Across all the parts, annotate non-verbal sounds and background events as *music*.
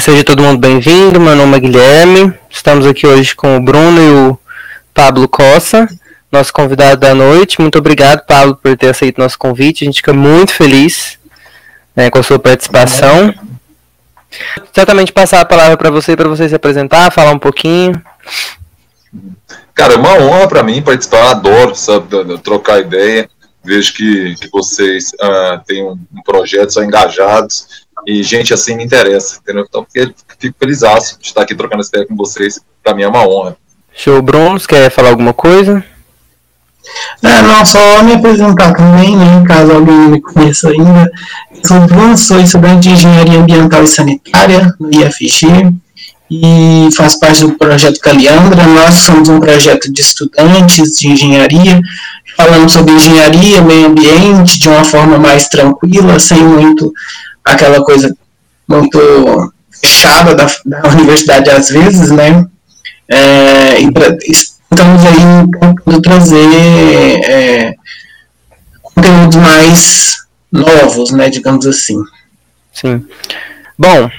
Seja todo mundo bem-vindo, meu nome é Guilherme, estamos aqui hoje com o Bruno e o Pablo Costa, nosso convidado da noite. Muito obrigado, Pablo, por ter aceito nosso convite, a gente fica muito feliz né, com a sua participação. Certamente passar a palavra para você, para você se apresentar, falar um pouquinho. Cara, é uma honra para mim participar, adoro sabe, trocar ideia. Vejo que, que vocês uh, têm um projeto, são engajados e gente assim me interessa, entendeu? Então fico feliz de estar aqui trocando essa ideia com vocês. Para mim é uma honra. Show, Bruno, quer falar alguma coisa? É, não, só me apresentar também, né, caso alguém não me conheça ainda. Sou Bruno, sou estudante de Engenharia Ambiental e Sanitária no IFG e faço parte do projeto Caliandra. Nós somos um projeto de estudantes de engenharia, falando sobre engenharia, meio ambiente, de uma forma mais tranquila, sem muito aquela coisa muito fechada da, da *laughs* universidade às vezes, né? É, estamos aí tentando trazer é, conteúdos mais novos, né, digamos assim. Sim. Bom,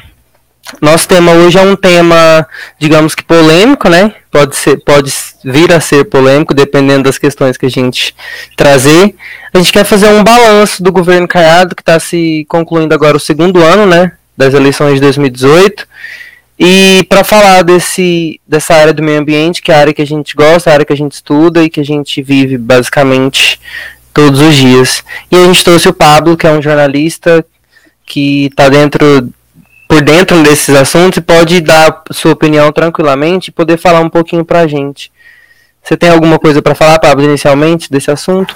nosso tema hoje é um tema, digamos que polêmico, né? Pode, ser, pode vir a ser polêmico, dependendo das questões que a gente trazer. A gente quer fazer um balanço do governo Caiado, que está se concluindo agora o segundo ano, né? Das eleições de 2018. E para falar desse, dessa área do meio ambiente, que é a área que a gente gosta, a área que a gente estuda e que a gente vive basicamente todos os dias. E a gente trouxe o Pablo, que é um jornalista que está dentro por dentro desses assuntos e pode dar sua opinião tranquilamente e poder falar um pouquinho para a gente. Você tem alguma coisa para falar, Pablo, inicialmente desse assunto?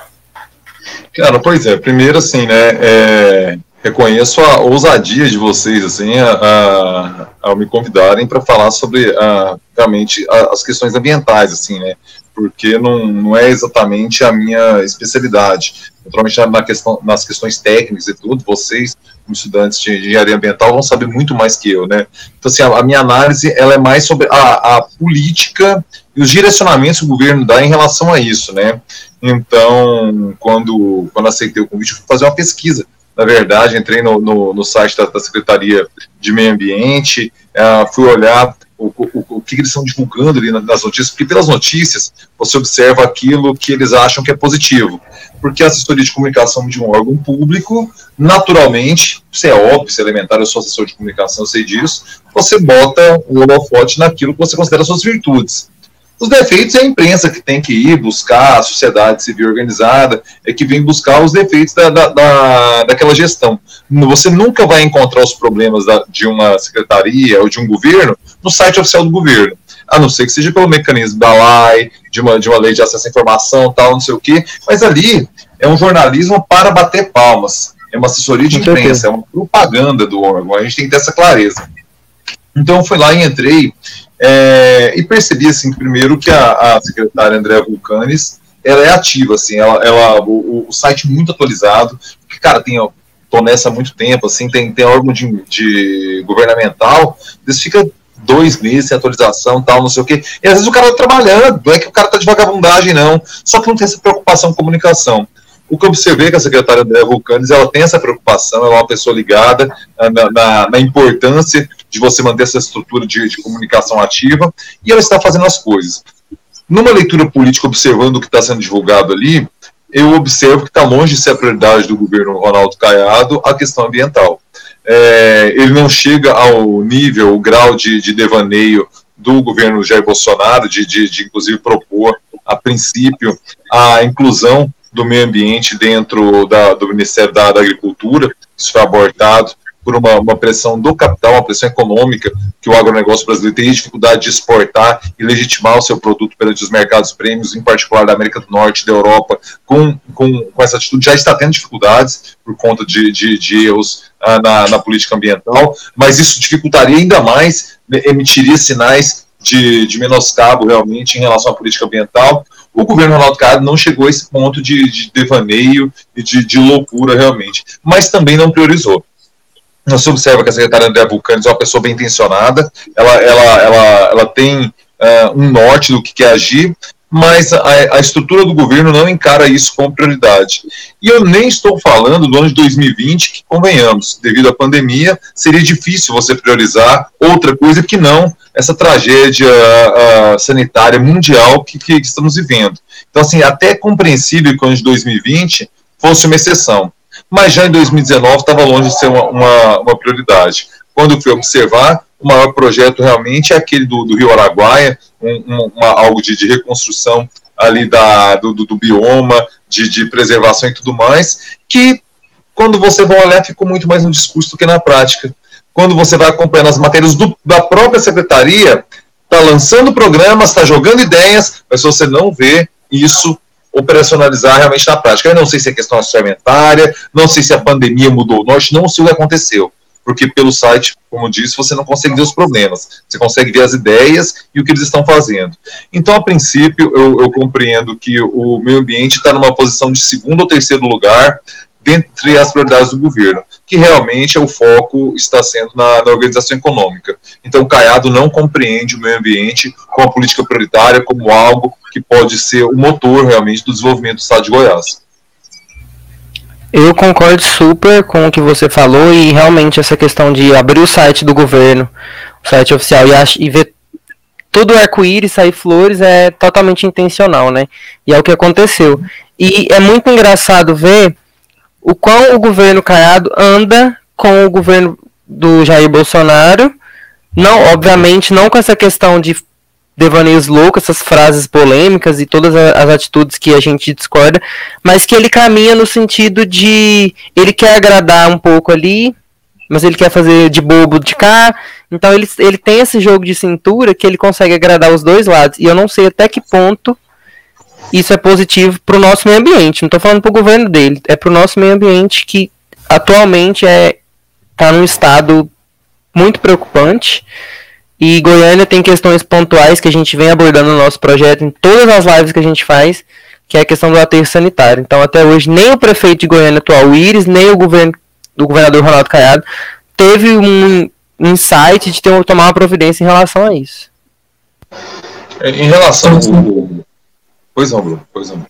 Cara, pois é. Primeiro, assim, né, é, reconheço a ousadia de vocês, assim, a, a, me convidarem para falar sobre a, realmente as questões ambientais, assim, né, porque não, não é exatamente a minha especialidade. Naturalmente, na questão, nas questões técnicas e tudo, vocês como estudantes de engenharia ambiental vão saber muito mais que eu, né? Então, assim, a, a minha análise, ela é mais sobre a, a, política e os direcionamentos que o governo dá em relação a isso, né? Então, quando, quando aceitei o convite, fui fazer uma pesquisa. Na verdade, entrei no, no, no site da, da, Secretaria de Meio Ambiente, uh, fui olhar o, o, o que eles estão divulgando ali nas notícias, porque pelas notícias você observa aquilo que eles acham que é positivo. Porque a assessoria de comunicação de um órgão público, naturalmente, isso é óbvio, isso é elementar, eu sou assessor de comunicação, eu sei disso, você bota o holofote naquilo que você considera suas virtudes. Os defeitos é a imprensa que tem que ir buscar, a sociedade civil organizada é que vem buscar os defeitos da, da, da daquela gestão. Você nunca vai encontrar os problemas da, de uma secretaria ou de um governo no site oficial do governo, a não ser que seja pelo mecanismo da lei, de uma, de uma lei de acesso à informação, tal, não sei o quê, mas ali é um jornalismo para bater palmas, é uma assessoria de imprensa, é uma propaganda do órgão, a gente tem que ter essa clareza. Então, fui lá e entrei é, e percebi, assim, primeiro que a, a secretária Andréa Vulcanes, ela é ativa, assim, ela, ela o, o site muito atualizado, porque, cara, tem, tô nessa há muito tempo, assim, tem, tem órgão de, de governamental, eles dois meses sem atualização, tal, não sei o quê, e às vezes o cara tá trabalhando, não é que o cara tá de vagabundagem, não, só que não tem essa preocupação com comunicação. O que eu observei é que a secretária Andréa Vulcanes, ela tem essa preocupação, ela é uma pessoa ligada na, na, na importância de você manter essa estrutura de, de comunicação ativa, e ela está fazendo as coisas. Numa leitura política, observando o que está sendo divulgado ali, eu observo que está longe de ser a prioridade do governo Ronaldo Caiado a questão ambiental. É, ele não chega ao nível, o grau de, de devaneio do governo Jair Bolsonaro, de, de, de, inclusive propor, a princípio, a inclusão do meio ambiente dentro da, do Ministério da, da Agricultura. Isso foi abortado por uma, uma, pressão do capital, uma pressão econômica, que o agronegócio brasileiro tem dificuldade de exportar e legitimar o seu produto perante os mercados prêmios, em particular da América do Norte, da Europa, com, com, com essa atitude, já está tendo dificuldades por conta de, de, de erros ah, na, na política ambiental, mas isso dificultaria ainda mais, emitiria sinais de, de menoscabo realmente em relação à política ambiental. O governo Ronaldo Caiado não chegou a esse ponto de, de devaneio e de, de loucura realmente, mas também não priorizou. Você observa que a secretária André Vulcanes é uma pessoa bem intencionada, ela, ela, ela, ela tem uh, um norte do que quer agir, mas a, a, estrutura do governo não encara isso como prioridade. E eu nem estou falando do ano de 2020, que, convenhamos, devido à pandemia, seria difícil você priorizar outra coisa que não essa tragédia uh, sanitária mundial que, que, estamos vivendo. Então, assim, até é compreensível que o ano de 2020 fosse uma exceção. Mas já em 2019 estava longe de ser uma, uma, uma prioridade. Quando fui observar, o maior projeto realmente é aquele do, do Rio Araguaia, um, uma, algo de, de, reconstrução ali da, do, do, do bioma, de, de, preservação e tudo mais, que quando você vai olhar ficou muito mais no discurso do que na prática. Quando você vai acompanhando as matérias do, da própria secretaria, está lançando programas, está jogando ideias, mas você não vê isso operacionalizar realmente na prática. Eu não sei se é questão orçamentária, não sei se a pandemia mudou o norte, não sei o que aconteceu porque pelo site, como disse, você não consegue ver os problemas, você consegue ver as ideias e o que eles estão fazendo. Então, a princípio, eu, eu compreendo que o meio ambiente está numa posição de segundo ou terceiro lugar dentre as prioridades do governo, que realmente é o foco está sendo na, na organização econômica. Então, o Caiado não compreende o meio ambiente como a política prioritária, como algo que pode ser o motor realmente do desenvolvimento do Estado de Goiás. Eu concordo super com o que você falou e realmente essa questão de abrir o site do governo, o site oficial, e, ver tudo arco-íris, sair flores é totalmente intencional, né? E é o que aconteceu. E é muito engraçado ver o quão o governo Caiado anda com o governo do Jair Bolsonaro. Não, obviamente, não com essa questão de devaneios loucos, essas frases polêmicas e todas as atitudes que a gente discorda, mas que ele caminha no sentido de ele quer agradar um pouco ali, mas ele quer fazer de bobo de cá. Então ele, ele tem esse jogo de cintura que ele consegue agradar os dois lados. E eu não sei até que ponto isso é positivo para o nosso meio ambiente. Não estou falando para o governo dele, é para o nosso meio ambiente que atualmente é está num estado muito preocupante. E Goiânia tem questões pontuais que a gente vem abordando no nosso projeto em todas as lives que a gente faz, que é a questão do aterro sanitário. Então, até hoje, nem o prefeito de Goiânia atual, o Iris, nem o governo do governador Ronaldo Caiado teve um insight de ter, tomar uma providência em relação a isso. Em relação ao. Pois não, Bruno, pois não.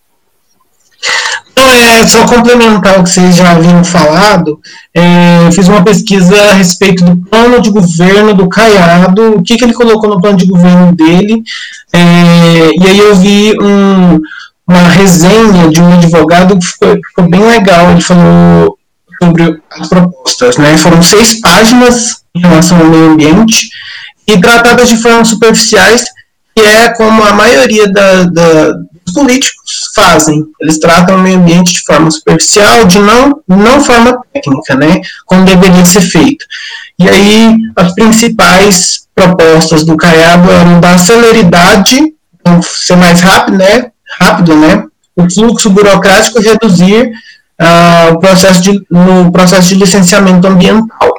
Então, é, só complementar o que vocês já haviam falado, é, fiz uma pesquisa a respeito do plano de governo do Caiado, o que, que ele colocou no plano de governo dele, é, e aí eu vi um, uma resenha de um advogado que ficou, ficou, bem legal, ele falou sobre as propostas, né, foram seis páginas em relação ao meio ambiente, e tratadas de forma superficiais, que é como a maioria da, da políticos fazem. Eles tratam o meio ambiente de forma superficial, de não, não forma técnica, né, como deveria ser feito. E aí, as principais propostas do Caiado eram dar celeridade, então, ser mais rápido, né, rápido, né, o fluxo burocrático reduzir uh, o processo de, no processo de licenciamento ambiental.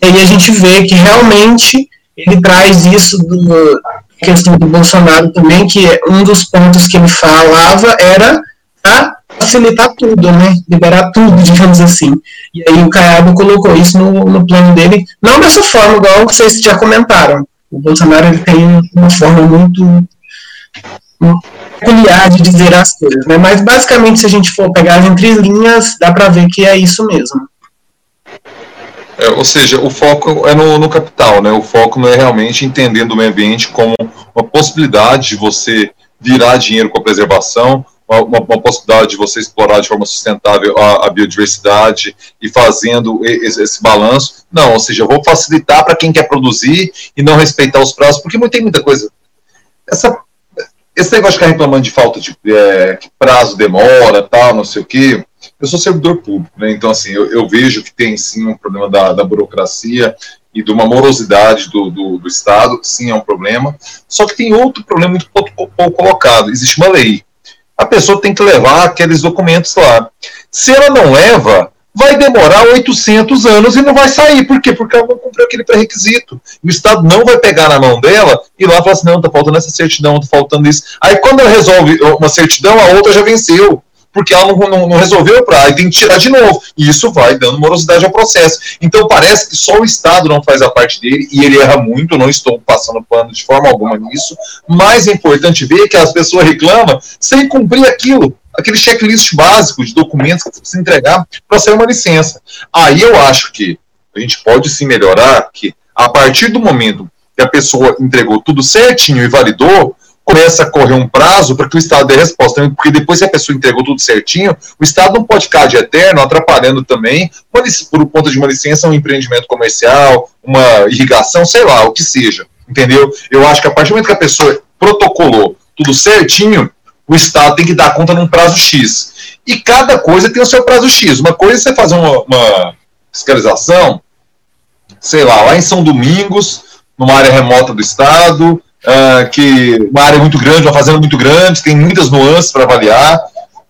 E aí a gente vê que realmente ele traz isso do, questão do Bolsonaro também, que um dos pontos que ele falava era a facilitar tudo, né? Liberar tudo, *laughs* digamos assim. E aí o Caiado colocou isso no, no plano dele, não dessa forma, igual vocês já comentaram. O Bolsonaro ele tem uma forma muito peculiar de dizer as coisas, né? Mas basicamente, se a gente for pegar as entrelinhas, dá para ver que é isso mesmo. É, ou seja, o foco é no, no, capital, né? O foco não é realmente entendendo o meio ambiente como uma possibilidade de você virar dinheiro com a preservação, uma, uma possibilidade de você explorar de forma sustentável a, a biodiversidade e fazendo esse, esse, balanço. Não, ou seja, eu vou facilitar para quem quer produzir e não respeitar os prazos, porque tem muita coisa. Essa, esse negócio de ficar reclamando de falta de é, prazo demora, tal, não sei o quê eu sou servidor público, né? Então, assim, eu, eu, vejo que tem sim um problema da, da burocracia e de uma morosidade do, do, do, Estado, sim, é um problema. Só que tem outro problema muito pouco, pouco colocado: existe uma lei. A pessoa tem que levar aqueles documentos lá. Se ela não leva, vai demorar 800 anos e não vai sair. Por quê? Porque ela não cumpriu aquele pré-requisito. O Estado não vai pegar na mão dela e lá falar assim: não, tá faltando essa certidão, tá faltando isso. Aí quando ela resolve uma certidão, a outra já venceu porque ela não, não, não resolveu prazo, e tem que tirar de novo. E isso vai dando morosidade ao processo. Então parece que só o Estado não faz a parte dele, e ele erra muito, não estou passando pano de forma alguma nisso. Mais é importante ver que as pessoas reclamam sem cumprir aquilo aquele checklist básico de documentos que você precisa entregar para ser uma licença. Aí eu acho que a gente pode se melhorar, que a partir do momento que a pessoa entregou tudo certinho e validou, começa a correr um prazo para que o Estado dê resposta. Porque depois que a pessoa entregou tudo certinho, o Estado não pode ficar de eterno, atrapalhando também, por conta de uma licença, um empreendimento comercial, uma irrigação, sei lá, o que seja. Entendeu? Eu acho que a partir do momento que a pessoa protocolou tudo certinho, o Estado tem que dar conta num prazo X. E cada coisa tem o seu prazo X. Uma coisa é você fazer uma, uma fiscalização, sei lá, lá em São Domingos, numa área remota do Estado, uh, que uma área muito grande, uma fazenda muito grande, tem muitas nuances para avaliar.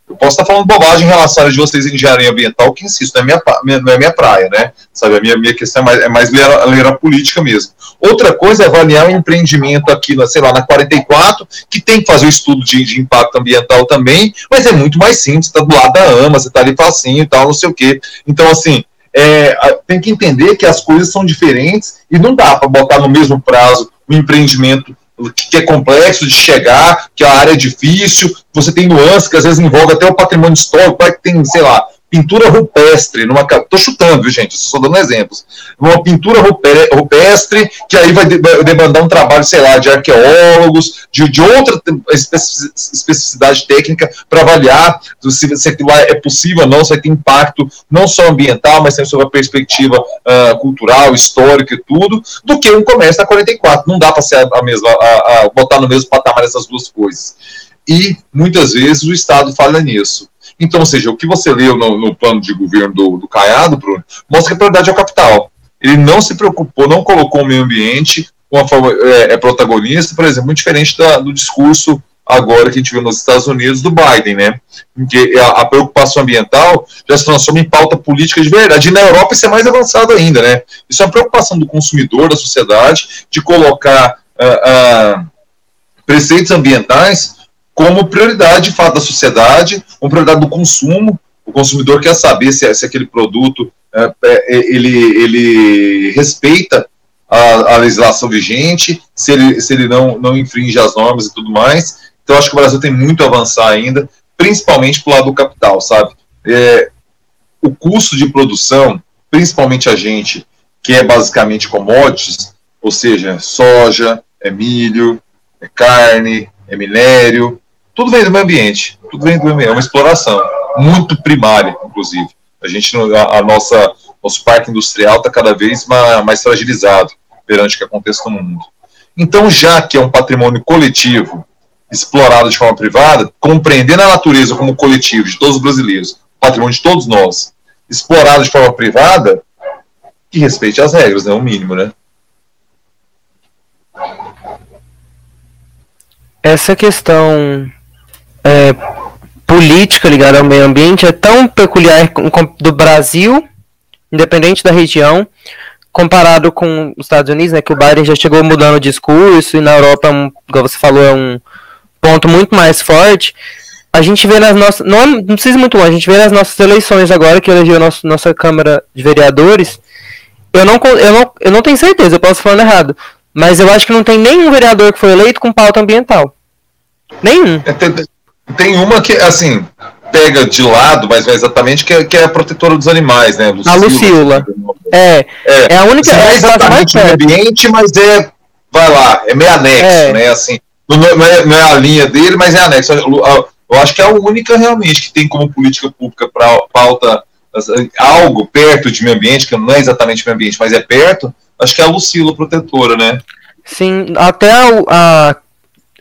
Eu posso estar falando bobagem em relação a de vocês em engenharia ambiental, que insisto, não é minha, não é minha praia, né? Sabe, a minha, minha questão é mais, é mais ler, ler a política mesmo. Outra coisa é avaliar um empreendimento aqui, na, sei lá, na 44, que tem que fazer o estudo de, de impacto ambiental também, mas é muito mais simples, está do lado da AMA, você está ali facinho e tal, não sei o quê. Então, assim, é, tem que entender que as coisas são diferentes e não dá para botar no mesmo prazo um empreendimento que é complexo de chegar, que a área é difícil, você tem nuances que às vezes envolve até o patrimônio histórico, que tem, sei lá, pintura rupestre, numa. Tô chutando, viu, gente? Só dando exemplos. Uma pintura rupestre, que aí vai demandar um trabalho, sei lá, de arqueólogos, de, de outra especificidade técnica para avaliar se, se aquilo é possível ou não, se vai ter impacto não só ambiental, mas também sobre a perspectiva uh, cultural, histórica e tudo, do que um comércio da 44. Não dá para ser a, a mesma, a, a botar no mesmo patamar essas duas coisas. E muitas vezes o Estado falha nisso. Então, ou seja, o que você leu no, no plano de governo do, do Caiado, Bruno, mostra que a prioridade é o capital. Ele não se preocupou, não colocou o meio ambiente uma forma, é, é protagonista, por exemplo, muito diferente da, do discurso agora que a gente viu nos Estados Unidos do Biden, né? Em que a, a, preocupação ambiental já se transforma em pauta política de verdade. E na Europa isso é mais avançado ainda, né? Isso é uma preocupação do consumidor, da sociedade, de colocar uh, uh, preceitos ambientais como prioridade de fato da sociedade, como prioridade do consumo. O consumidor quer saber se, se aquele produto é, é, ele, ele respeita a, a, legislação vigente, se ele, se ele não, não infringe as normas e tudo mais. Então, acho que o Brasil tem muito a avançar ainda, principalmente para lado do capital, sabe? É, o custo de produção, principalmente a gente, que é basicamente commodities, ou seja, soja, é milho, é carne, é minério, tudo vem do meio ambiente, tudo vem do meio ambiente, é uma exploração, muito primária, inclusive. A gente, a, a nossa, nosso parque industrial está cada vez mais, mais fragilizado perante o que acontece no mundo. Então, já que é um patrimônio coletivo explorado de forma privada, compreendendo a natureza como coletivo de todos os brasileiros, patrimônio de todos nós, explorado de forma privada, que respeite as regras, né? O mínimo, né? Essa questão é, política ligada ao meio ambiente é tão peculiar do Brasil, independente da região, comparado com os Estados Unidos, né, que o Biden já chegou mudando o discurso, e na Europa, um, como você falou, é um ponto muito mais forte. A gente vê nas nossas. Não, não precisa muito longe, a gente vê nas nossas eleições agora, que elegeu a nossa, Câmara de Vereadores. Eu não, eu, não, eu não tenho certeza, eu posso falando errado. Mas eu acho que não tem nenhum vereador que foi eleito com pauta ambiental. Nenhum. É, tem, uma que, assim, pega de lado, mas não é exatamente, que é, que é a protetora dos animais, né? Lucila. A Lucila. É, é, é a única. Não é exatamente o ambiente, mas é. Vai lá, é meio anexo, é. né? Assim, não é, não é a linha dele, mas é anexo. Eu acho que é a única realmente que tem como política pública para pauta assim, algo perto de meio ambiente, que não é exatamente meio ambiente, mas é perto, acho que é a Lucila protetora, né? Sim, até a, a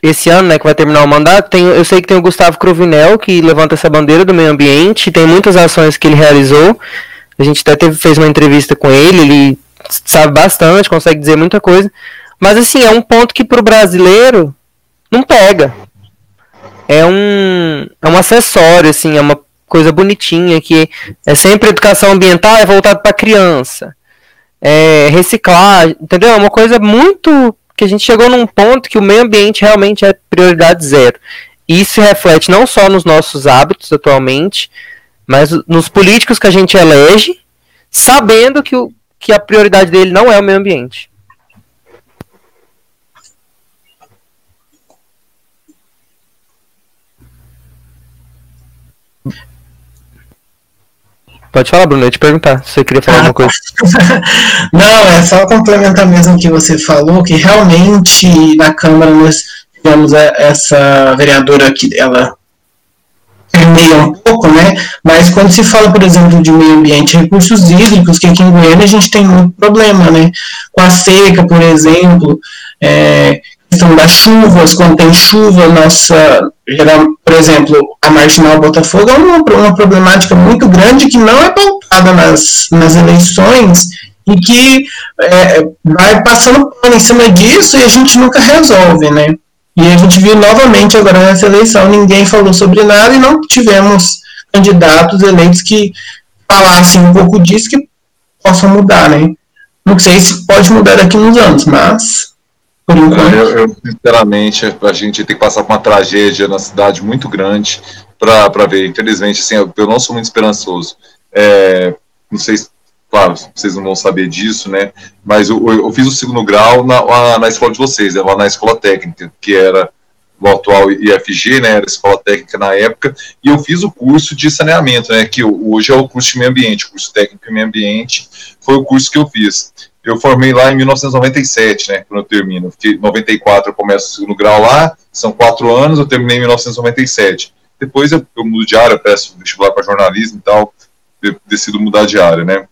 esse ano, né, que vai terminar o mandato, tem, eu sei que tem o Gustavo Cruvinel, que levanta essa bandeira do meio ambiente, tem muitas ações que ele realizou. A gente até teve, fez uma entrevista com ele, ele sabe bastante, consegue dizer muita coisa. Mas assim, é um ponto que para o brasileiro não pega. É um, é um acessório, assim, é uma coisa bonitinha que é sempre educação ambiental, é voltado para criança. É reciclar, entendeu? É uma coisa muito que a gente chegou num ponto que o meio ambiente realmente é prioridade zero. E isso reflete não só nos nossos hábitos atualmente, mas nos políticos que a gente elege, sabendo que, o, que a prioridade dele não é o meio ambiente. Pode falar, Bruno, eu ia te perguntar se você queria falar ah, alguma coisa. *laughs* Não, é só complementar mesmo o que você falou, que realmente na Câmara nós tivemos essa vereadora que ela permeia um pouco, né? Mas quando se fala, por exemplo, de meio ambiente e recursos hídricos, que aqui em Goiânia a gente tem muito problema, né? Com a seca, por exemplo, é, questão das chuvas, quando tem chuva, nossa, geral, por exemplo, a Marginal Botafogo é uma, uma problemática muito grande que não é pautada nas, nas eleições e que é, vai passando pano em cima disso e a gente nunca resolve, né? E a gente viu novamente agora nessa eleição, ninguém falou sobre nada e não tivemos candidatos eleitos que falassem um pouco disso que possam mudar, né? Não sei se pode mudar daqui uns anos, mas por enquanto. Eu, eu, sinceramente, a gente tem que passar por uma tragédia na cidade muito grande para ver. Infelizmente, assim, eu, eu, não sou muito esperançoso. É, não sei se, claro, vocês não vão saber disso, né? Mas eu, eu fiz o segundo grau na, na escola de vocês, né, lá na escola técnica, que era o atual IFG, né, era escola técnica na época, e eu fiz o curso de saneamento, né, que hoje é o curso de meio ambiente, o curso técnico em meio ambiente, foi o curso que eu fiz eu formei lá em 1997, né, quando eu termino. Em 94 eu começo o segundo grau lá, são quatro anos, eu terminei em 1997. Depois eu, eu mudo de área, peço vestibular para jornalismo e tal, decido mudar de área, né.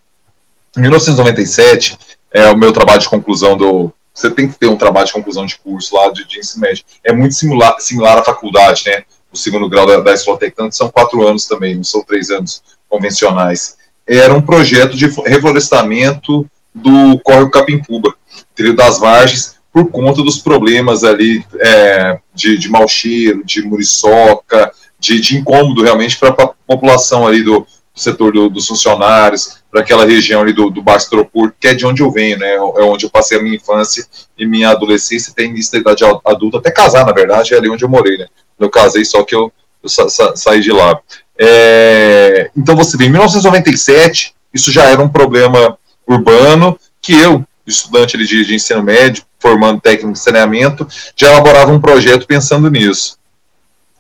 Em 1997, é o meu trabalho de conclusão do... Você tem que ter um trabalho de conclusão de curso lá de, de ensino médio. É muito similar, similar à faculdade, né, o segundo grau da, da escola técnica, são quatro anos também, não são três anos convencionais. Era um projeto de reflorestamento do córrego Capimpuba, trilho das Vargens, por conta dos problemas ali é, de, de mau cheiro, de muriçoca, de, de incômodo realmente para a população ali do, do setor do, dos funcionários, para aquela região ali do, do Baixo Tropur, que é de onde eu venho, né? É onde eu passei a minha infância e minha adolescência, tem início da idade adulta, até casar, na verdade, é ali onde eu morei, né? Eu casei, só que eu, eu sa sa saí de lá. É, então você vê, em 1997, isso já era um problema urbano, que eu, estudante de, de ensino médio, formando técnico de saneamento, já elaborava um projeto pensando nisso.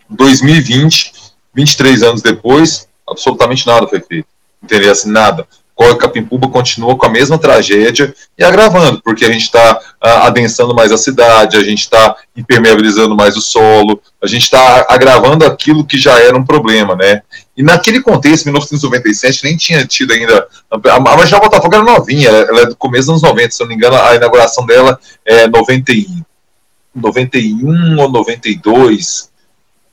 2020, 23 anos depois, absolutamente nada foi feito. Entendeu? Assim, nada. Córrego Capimpuba continua com a mesma tragédia e agravando, porque a gente está ah, adensando mais a cidade, a gente está impermeabilizando mais o solo, a gente está agravando aquilo que já era um problema, né? E naquele contexto, 1997, nem tinha tido ainda. A Marginal Botafogo era novinha, ela é do começo dos anos 90, se eu não me engano, a inauguração dela é 91, 91 ou 92,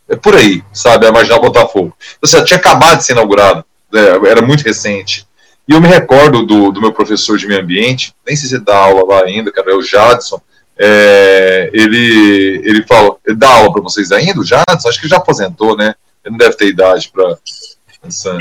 é por aí, sabe? A Marginal Botafogo. Então, assim, tinha acabado de ser inaugurada, é, era muito recente. E eu me recordo do, do meu professor de meio ambiente, nem sei se dá aula lá ainda, cara, é o Jadson. É, ele, ele fala, ele dá aula para vocês ainda, o Jadson? Acho que já aposentou, né? Ele não deve ter idade para.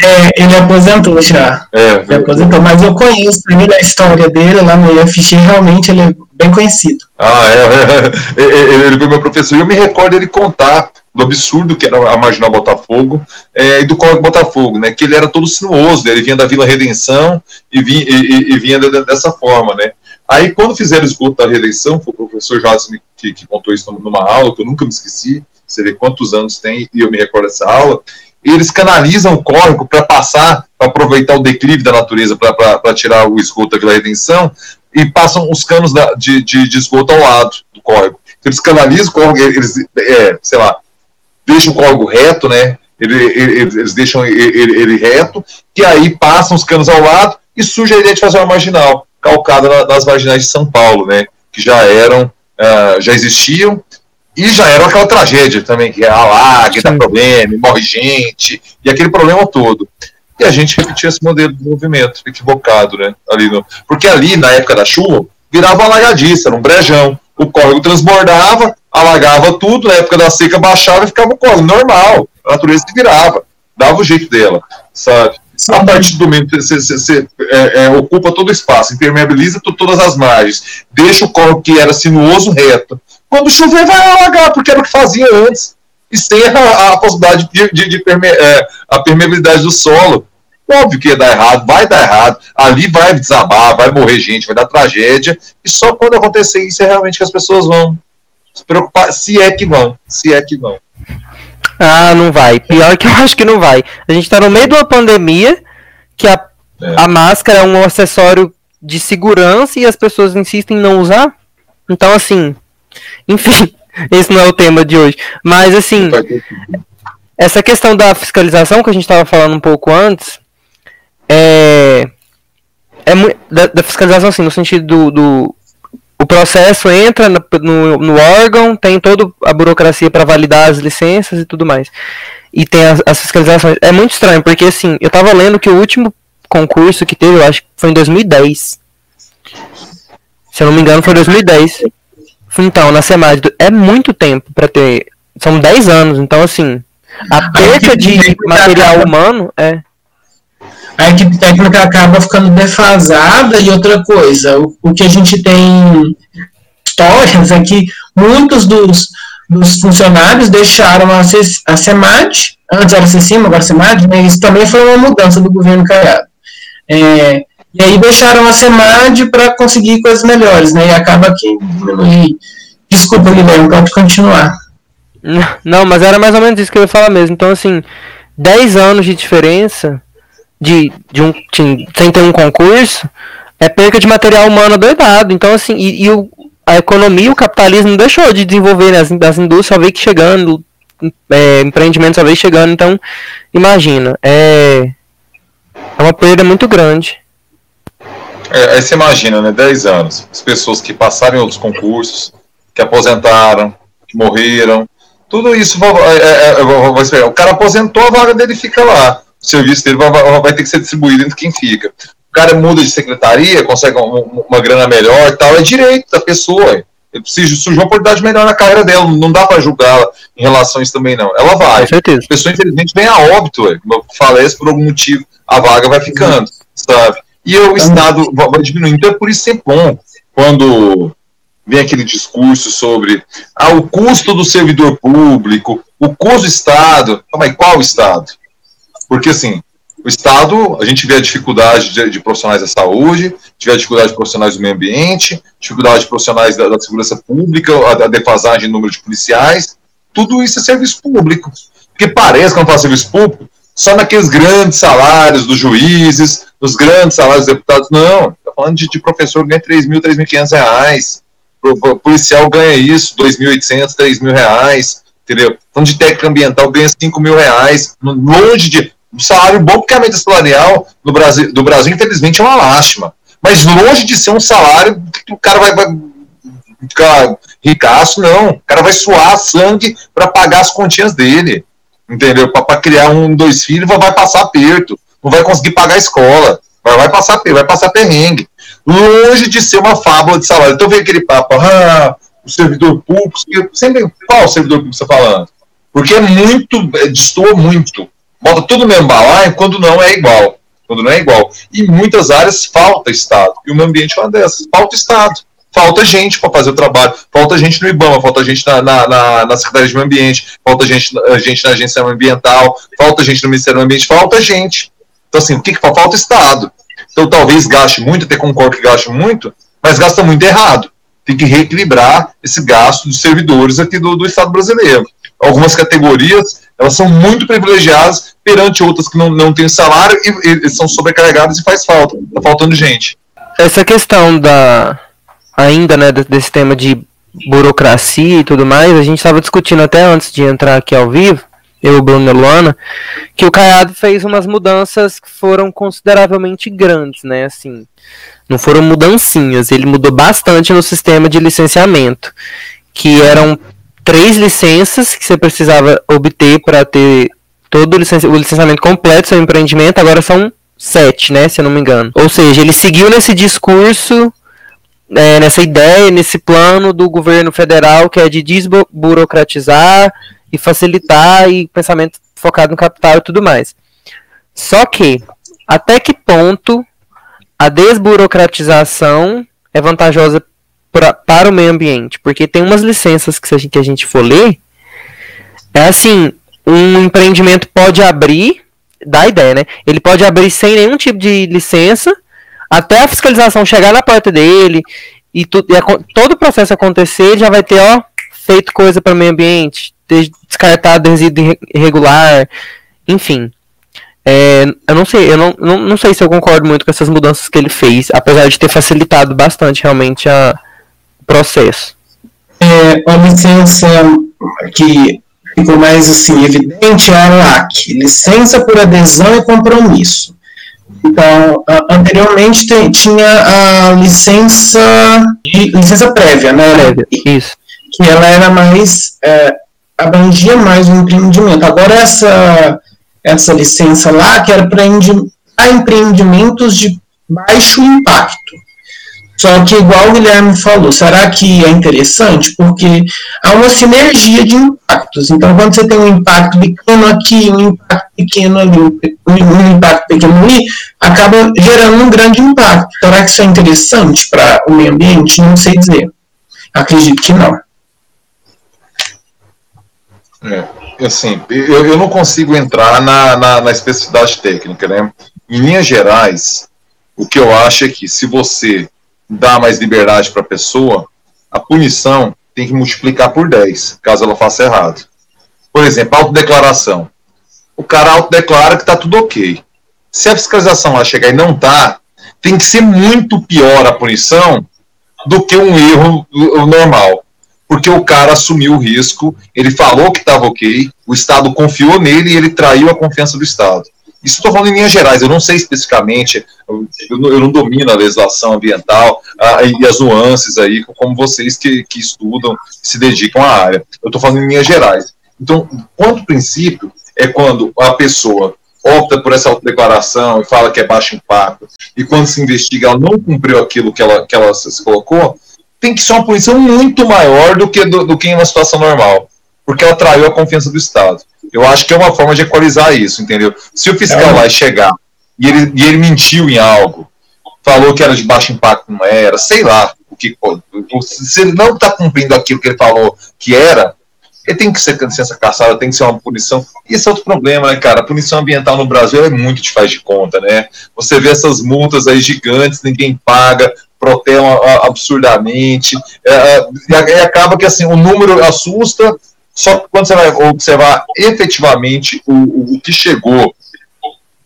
É, ele aposentou já. É, ele aposentou, mas eu conheço ele, a história dele lá no IFX, realmente ele é bem conhecido. Ah, é, é, é ele foi meu professor e eu me recordo ele contar do absurdo que era a Marginal Botafogo é, e do Código Botafogo, né, que ele era todo sinuoso, né, ele vinha da Vila Redenção e vinha, e, e vinha dessa forma, né. Aí, quando fizeram o esgoto da reeleição, foi o professor Jasmine que, que contou isso numa aula, que eu nunca me esqueci, você vê quantos anos tem, e eu me recordo dessa aula, eles canalizam o córrego para passar, para aproveitar o declive da natureza, para tirar o esgoto da Vila Redenção, e passam os canos da, de, de, de, esgoto ao lado do córrego. Eles canalizam o córrego, eles, é, sei lá, deixam o córrego reto, né? eles deixam ele, ele, reto, que aí passam os canos ao lado e surge a ideia de fazer uma marginal, calcada nas marginais de São Paulo, né? Que já eram, uh, já existiam e já era aquela tragédia também, que é alaga, dá problema, morre gente, e aquele problema todo. E a gente repetia esse modelo de movimento equivocado, né? Ali no, porque ali, na época da chuva, virava alagadiça, era um brejão. O córrego transbordava, alagava tudo, na época da seca baixava e ficava o córrego normal. A natureza virava, dava o jeito dela, sabe? A partir do momento que você, você, você é, é, ocupa todo o espaço, impermeabiliza todas as margens, deixa o córrego que era sinuoso reto. Quando chover, vai alagar, porque era o que fazia antes. e sem a, a possibilidade de, de, de perme, é, a permeabilidade do solo. Óbvio que ia dar errado, vai dar errado, ali vai desabar, vai morrer gente, vai dar tragédia, e só quando acontecer isso é realmente que as pessoas vão se preocupar, se é que vão, se é que vão. Ah, não vai. Pior que eu *laughs* acho que não vai. A gente tá no meio de uma pandemia que a, é. a máscara é um acessório de segurança e as pessoas insistem em não usar. Então, assim, *laughs* enfim, esse não é o tema de hoje. Mas, assim, essa questão da fiscalização que a gente estava falando um pouco antes, é, é da, da, fiscalização, assim, no sentido do, do o processo entra no, no, no, órgão, tem toda a burocracia para validar as licenças e tudo mais. E tem as, as, fiscalizações. É muito estranho, porque assim, eu tava lendo que o último concurso que teve, eu acho que foi em 2010. Se eu não me engano, foi 2010. Então, na SEMAD, é muito tempo para ter. São 10 anos, então assim, a perda de material humano é a equipe técnica acaba ficando defasada e outra coisa, o, o que a gente tem histórias é que muitos dos, dos funcionários deixaram a, a SEMAD, antes era CECIM, agora SEMAD, né, isso também foi uma mudança do governo Caiado. É, e aí deixaram a SEMAD para conseguir coisas melhores, né, e acaba que diminui. Desculpa, Guilherme, pode continuar. Não, mas era mais ou menos isso que eu ia falar mesmo. Então, assim, 10 anos de diferença de, de um sem ter um concurso é perca de material humano doidado. Então, assim, e, e o, a economia, o capitalismo deixou de desenvolver né, as, as indústrias, só veio que chegando, é, empreendimentos só veio chegando. Então, imagina, é, é uma perda muito grande. É, aí você imagina, né, 10 anos, as pessoas que passaram em outros concursos, que aposentaram, que morreram, tudo isso é, é, é o cara aposentou, a vaga dele fica lá o serviço dele vai, vai, ter que ser distribuído entre quem fica. O cara muda de secretaria, consegue uma, uma grana melhor e tal, é direito da pessoa. Ele precisa surgir uma oportunidade melhor na carreira dela, não dá para julgar em relação a isso também, não. Ela vai. A pessoa, infelizmente, vem a óbito, eu falece por algum motivo, a vaga vai ficando, sabe? E o Estado vai diminuindo. Então é por isso é bom quando vem aquele discurso sobre ah, o custo do servidor público, o custo do Estado. Mas qual Estado? Porque, assim, o Estado, a gente vê a dificuldade de, de profissionais da saúde, vê a dificuldade de profissionais do meio ambiente, dificuldade de profissionais da, da segurança pública, a, a, defasagem de número de policiais, tudo isso é serviço público. Porque parece, quando fala serviço público, só naqueles grandes salários dos juízes, dos grandes salários dos deputados. Não, está falando de, de professor que ganha 3 mil, 3.500 reais, o policial ganha isso, 2.800, 3 mil reais, entendeu? Falando de técnica ambiental ganha 5 mil reais, longe de um salário bom, porque a média salarial no Brasil, do Brasil, infelizmente, é uma lástima. Mas longe de ser um salário que o cara vai, vai ficar ricaço, não. O cara vai suar sangue para pagar as continhas dele. Entendeu? Para criar um, dois filhos, vai passar aperto. Não vai conseguir pagar a escola. Vai, vai passar vai passar perrengue. Longe de ser uma fábula de salário. Então vem aquele papo, ah, o servidor público. Sempre, qual servidor público você está falando? Porque é muito, é, destoa muito bota tudo mesmo balaio quando não é igual. Quando não é igual. E muitas áreas falta Estado. E o meio ambiente é uma dessas. Falta Estado. Falta gente para fazer o trabalho. Falta gente no IBAMA, falta gente na, na, na, na Secretaria de Meio Ambiente, falta gente, gente na Agência Ambiental, falta gente no Ministério do Ambiente, falta gente. Então, assim, o que, que falta? Falta Estado. Então, talvez gaste muito, até concordo que gaste muito, mas gasta muito errado. Tem que reequilibrar esse gasto dos servidores aqui do, do Estado brasileiro. Algumas categorias elas são muito privilegiadas perante outras que não, não têm salário e, e são sobrecarregadas e faz falta, tá faltando gente. Essa questão da ainda, né, desse tema de burocracia e tudo mais, a gente estava discutindo até antes de entrar aqui ao vivo, eu, Bruno e Luana, que o Caiado fez umas mudanças que foram consideravelmente grandes, né, assim, não foram mudancinhas, ele mudou bastante no sistema de licenciamento, que eram três licenças que você precisava obter para ter todo o, licen o licenciamento completo do seu empreendimento, agora são sete, né, se eu não me engano. Ou seja, ele seguiu nesse discurso, é, nessa ideia, nesse plano do governo federal que é de desburocratizar e facilitar e pensamento focado no capital e tudo mais. Só que, até que ponto a desburocratização é vantajosa pra, para o meio ambiente, porque tem umas licenças que se a gente, que a gente for ler, É assim, um empreendimento pode abrir, dá ideia, né? Ele pode abrir sem nenhum tipo de licença, até a fiscalização chegar na porta dele e, tu, e a, todo o processo acontecer, já vai ter, ó, feito coisa para o meio ambiente, ter descartado resíduo irregular, enfim. É, eu não sei, eu não, não, não sei se eu concordo muito com essas mudanças que ele fez, apesar de ter facilitado bastante realmente a, processo. É, a licença que ficou mais assim evidente é a LAC, licença por adesão e compromisso. Então, anteriormente tinha a licença licença prévia, né? Prévia, isso. Que ela era mais é, abrangia mais o empreendimento. Agora essa essa licença lá que era para empreendimentos de baixo impacto. Só que, igual o Guilherme falou, será que é interessante? Porque há uma sinergia de impactos. Então, quando você tem um impacto pequeno aqui, um impacto pequeno ali, um impacto pequeno ali, acaba gerando um grande impacto. Será que isso é interessante para o meio ambiente? Não sei dizer. Acredito que não. É, assim, eu, eu não consigo entrar na, na, na especificidade técnica, né? Em linhas gerais, o que eu acho é que se você dá mais liberdade para a pessoa, a punição tem que multiplicar por 10, caso ela faça errado. Por exemplo, autodeclaração. O cara autodeclara que está tudo ok. Se a fiscalização lá chegar e não tá, tem que ser muito pior a punição do que um erro normal. Porque o cara assumiu o risco, ele falou que estava ok, o Estado confiou nele e ele traiu a confiança do Estado. Isso estou falando em linhas gerais, eu não sei especificamente, eu, eu não domino a legislação ambiental ah, e as nuances aí, como vocês que, que estudam, se dedicam à área. Eu estou falando em linhas gerais. Então, ponto princípio é quando a pessoa opta por essa autodeclaração e fala que é baixo impacto, e quando se investiga ela não cumpriu aquilo que ela, que ela se colocou, tem que ser uma punição muito maior do que, do, do que em uma situação normal, porque ela traiu a confiança do Estado. Eu acho que é uma forma de equalizar isso, entendeu? Se o fiscal é. vai chegar e ele, e ele mentiu em algo, falou que era de baixo impacto, não era, sei lá, o que, se ele não está cumprindo aquilo que ele falou que era, ele tem que ser licença caçada, tem que ser uma punição. E esse é outro problema, né, cara? A punição ambiental no Brasil é muito de faz de conta, né? Você vê essas multas aí gigantes, ninguém paga, protelam absurdamente, é, é e acaba que assim, o número assusta, só que quando você vai observar efetivamente o, o que chegou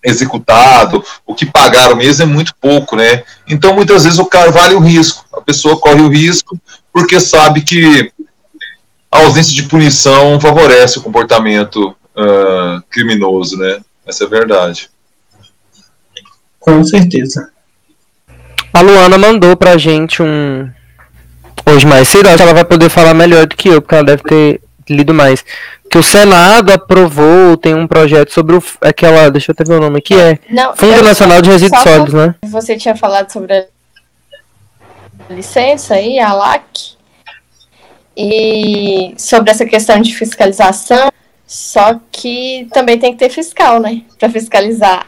executado, o que pagaram mesmo é muito pouco, né? Então muitas vezes o cara vale o risco, a pessoa corre o risco porque sabe que a ausência de punição favorece o comportamento uh, criminoso, né? Essa é a verdade. Com certeza. A Luana mandou pra gente um. Hoje mais cedo, acho que ela vai poder falar melhor do que eu, porque ela deve ter lido mais. Que o Senado aprovou, tem um projeto sobre o, aquela, deixa eu até ver o nome aqui, é Não, Fundo Nacional de Resíduos Sólidos, né? Você tinha falado sobre a licença aí, a LAC, e sobre essa questão de fiscalização, só que também tem que ter fiscal, né, para fiscalizar.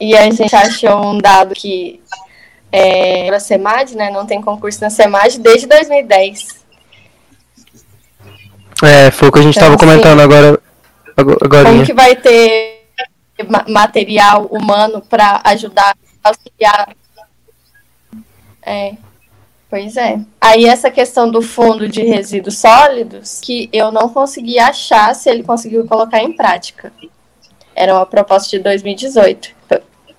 E a gente achou um dado que é, a SEMAD, né, não tem concurso na SEMAD desde 2010. É, foi o que a gente estava então, comentando agora. agora como que vai ter material humano para ajudar a auxiliar? É, pois é. Aí essa questão do fundo de resíduos sólidos, que eu não consegui achar se ele conseguiu colocar em prática. Era uma proposta de 2018,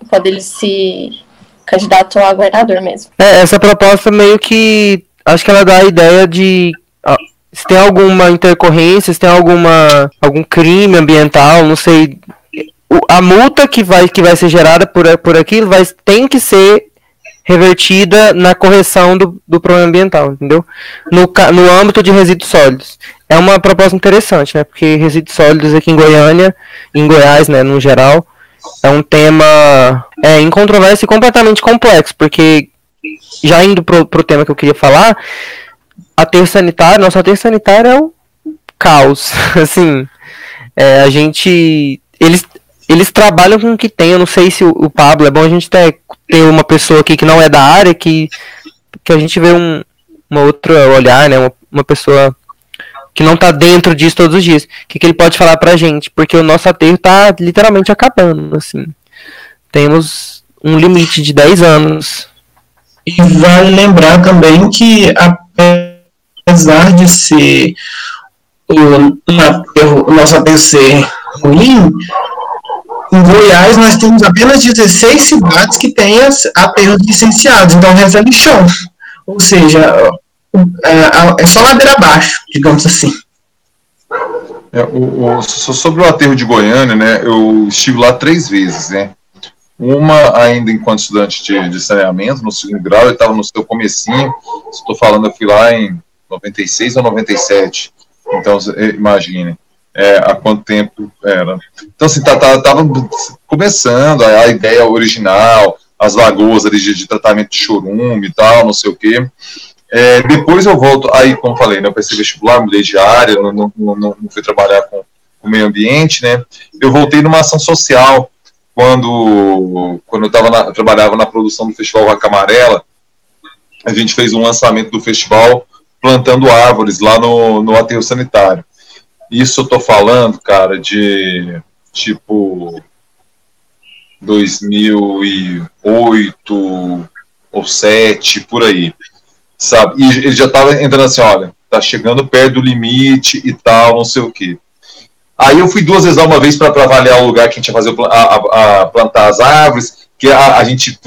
quando ele se candidatou a governador mesmo. É, essa proposta meio que acho que ela dá a ideia de se tem alguma intercorrência, se tem alguma algum crime ambiental, não sei, a multa que vai que vai ser gerada por, por aquilo vai tem que ser revertida na correção do, do problema ambiental, entendeu? No, no âmbito de resíduos sólidos. É uma proposta interessante, né? Porque resíduos sólidos aqui em Goiânia, em Goiás, né, no geral, é um tema é, em controvérsia e completamente complexo, porque já indo pro, pro tema que eu queria falar, aterro sanitário, nosso aterro sanitário é um caos. *laughs* assim, é, a gente. Eles, eles trabalham com o que tem. Eu não sei se o, o, Pablo é bom a gente ter, ter uma pessoa aqui que não é da área, que, que a gente vê um uma outra olhar, né? Uma, uma pessoa que não tá dentro disso todos os dias. O que, que ele pode falar pra gente? Porque o nosso aterro tá literalmente acabando, assim. Temos um limite de 10 anos. E vale lembrar também que, apesar de ser o, o nosso aterro ser ruim, em Goiás nós temos apenas 16 cidades que têm aterros licenciados, então resta chão. Ou seja, é, é só ladeira abaixo, digamos assim. É, o, o, sobre o aterro de Goiânia, né, eu estive lá três vezes, né, uma ainda enquanto estudante de, de saneamento, no segundo grau, eu estava no seu comecinho, estou falando, eu fui lá em 96 ou 97, então imagine é, há quanto tempo era. Então, assim, tá, tá, tava começando a, a, ideia original, as lagoas ali de, de, tratamento de chorume e tal, não sei o quê. É, depois eu volto, aí, como falei, né, eu pensei vestibular, mudei de área, não, não, não, não fui trabalhar com o meio ambiente, né? Eu voltei numa ação social, quando, quando eu tava na, trabalhava na produção do Festival Vaca Amarela, a gente fez um lançamento do festival plantando árvores lá no, no aterro sanitário. Isso eu tô falando, cara, de tipo 2008 ou 7, por aí. Sabe? E ele já tava entrando assim, olha, tá chegando perto do limite e tal, não sei o quê. Aí eu fui duas vezes lá, uma vez para avaliar o lugar que a gente ia fazer a, a, a plantar as árvores, que a, a gente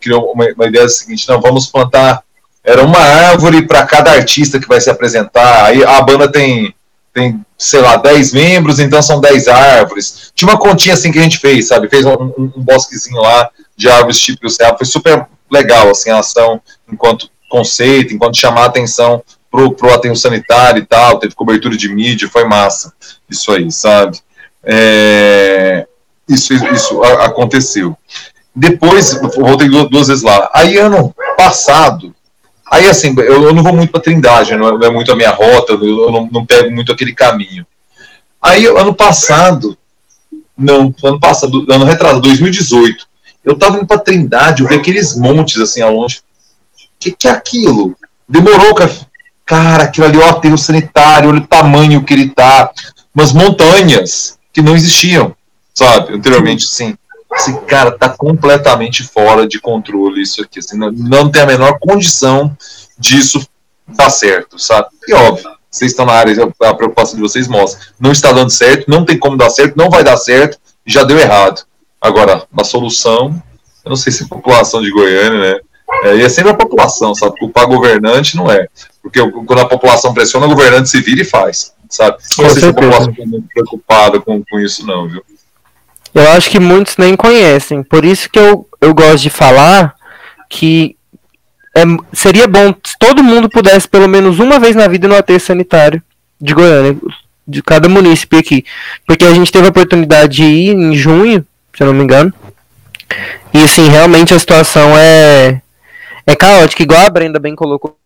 criou uma, uma ideia seguinte, não, vamos plantar, era uma árvore para cada artista que vai se apresentar, aí a banda tem tem, sei lá, 10 membros, então são 10 árvores. Tinha uma continha assim que a gente fez, sabe? Fez um, um, um bosquezinho lá de árvores típicas, foi super legal, assim, a ação enquanto conceito, enquanto chamar a atenção pro, pro aterro sanitário e tal, teve cobertura de mídia, foi massa, isso aí, sabe? É, isso, isso aconteceu. Depois, voltei duas vezes lá. Aí, ano passado, Aí, assim, eu, não vou muito para Trindade, não é, não é, muito a minha rota, eu não, não pego muito aquele caminho. Aí, ano passado, não, ano passado, ano retrasado, 2018, eu tava indo para Trindade, eu vi aqueles montes assim ao longe. O que, que é aquilo? Demorou, cara. Cara, aquilo ali, ó, aterro sanitário, olha o tamanho que ele tá. Umas montanhas que não existiam, sabe? Anteriormente, sim. Esse cara tá completamente fora de controle isso aqui. Assim, não, não tem a menor condição disso dar certo, sabe? E óbvio, vocês estão na área, a preocupação de vocês mostra. Não está dando certo, não tem como dar certo, não vai dar certo, já deu errado. Agora, a solução, eu não sei se é a população de Goiânia, né? É, e é sempre a população, sabe? Culpar governante não é. Porque quando a população pressiona, o governante se vira e faz, sabe? Não sei se a população está muito preocupada com, com isso, não, viu? Eu acho que muitos nem conhecem. Por isso que eu, eu gosto de falar que é, seria bom se todo mundo pudesse, pelo menos uma vez na vida, no aterro sanitário de Goiânia, de cada município aqui. Porque a gente teve a oportunidade de ir em junho, se eu não me engano. E assim, realmente a situação é, é caótica, igual a Brenda bem colocou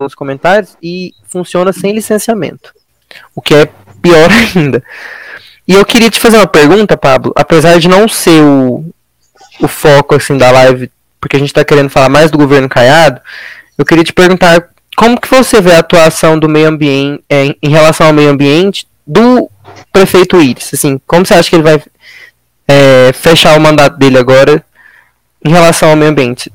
nos comentários, e funciona sem licenciamento. O que é pior *laughs* ainda. E eu queria te fazer uma pergunta, Pablo, apesar de não ser o, o foco assim da live, porque a gente está querendo falar mais do governo Caiado, eu queria te perguntar como que você vê a atuação do meio ambiente é, em relação ao meio ambiente do prefeito Iris, assim, como você acha que ele vai é, fechar o mandato dele agora em relação ao meio ambiente?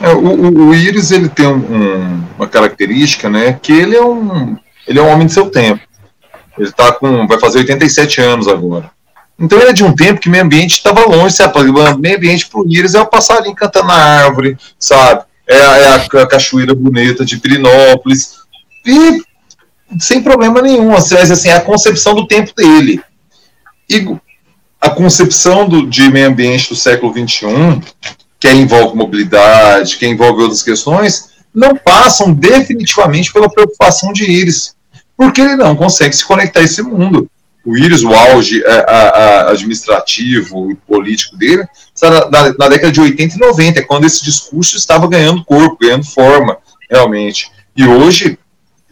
É, o, o, o, Iris ele tem um, uma característica, né, que ele é um ele é um homem de seu tempo. Ele tá com, vai fazer 87 anos agora. Então ele é de um tempo que meio ambiente estava longe, sabe? Meio ambiente para o Íris é o passarinho cantando na árvore, sabe? É, a, é a cachoeira bonita de Pirinópolis. E sem problema nenhum. Assim, assim, é a concepção do tempo dele. E a concepção do, de meio ambiente do século XXI, que envolve mobilidade, que envolve outras questões, não passam definitivamente pela preocupação de Íris porque ele não consegue se conectar a esse mundo. O Íris, o auge a, a, administrativo e político dele, está na, na, década de 80 e 90, é quando esse discurso estava ganhando corpo, ganhando forma, realmente. E hoje,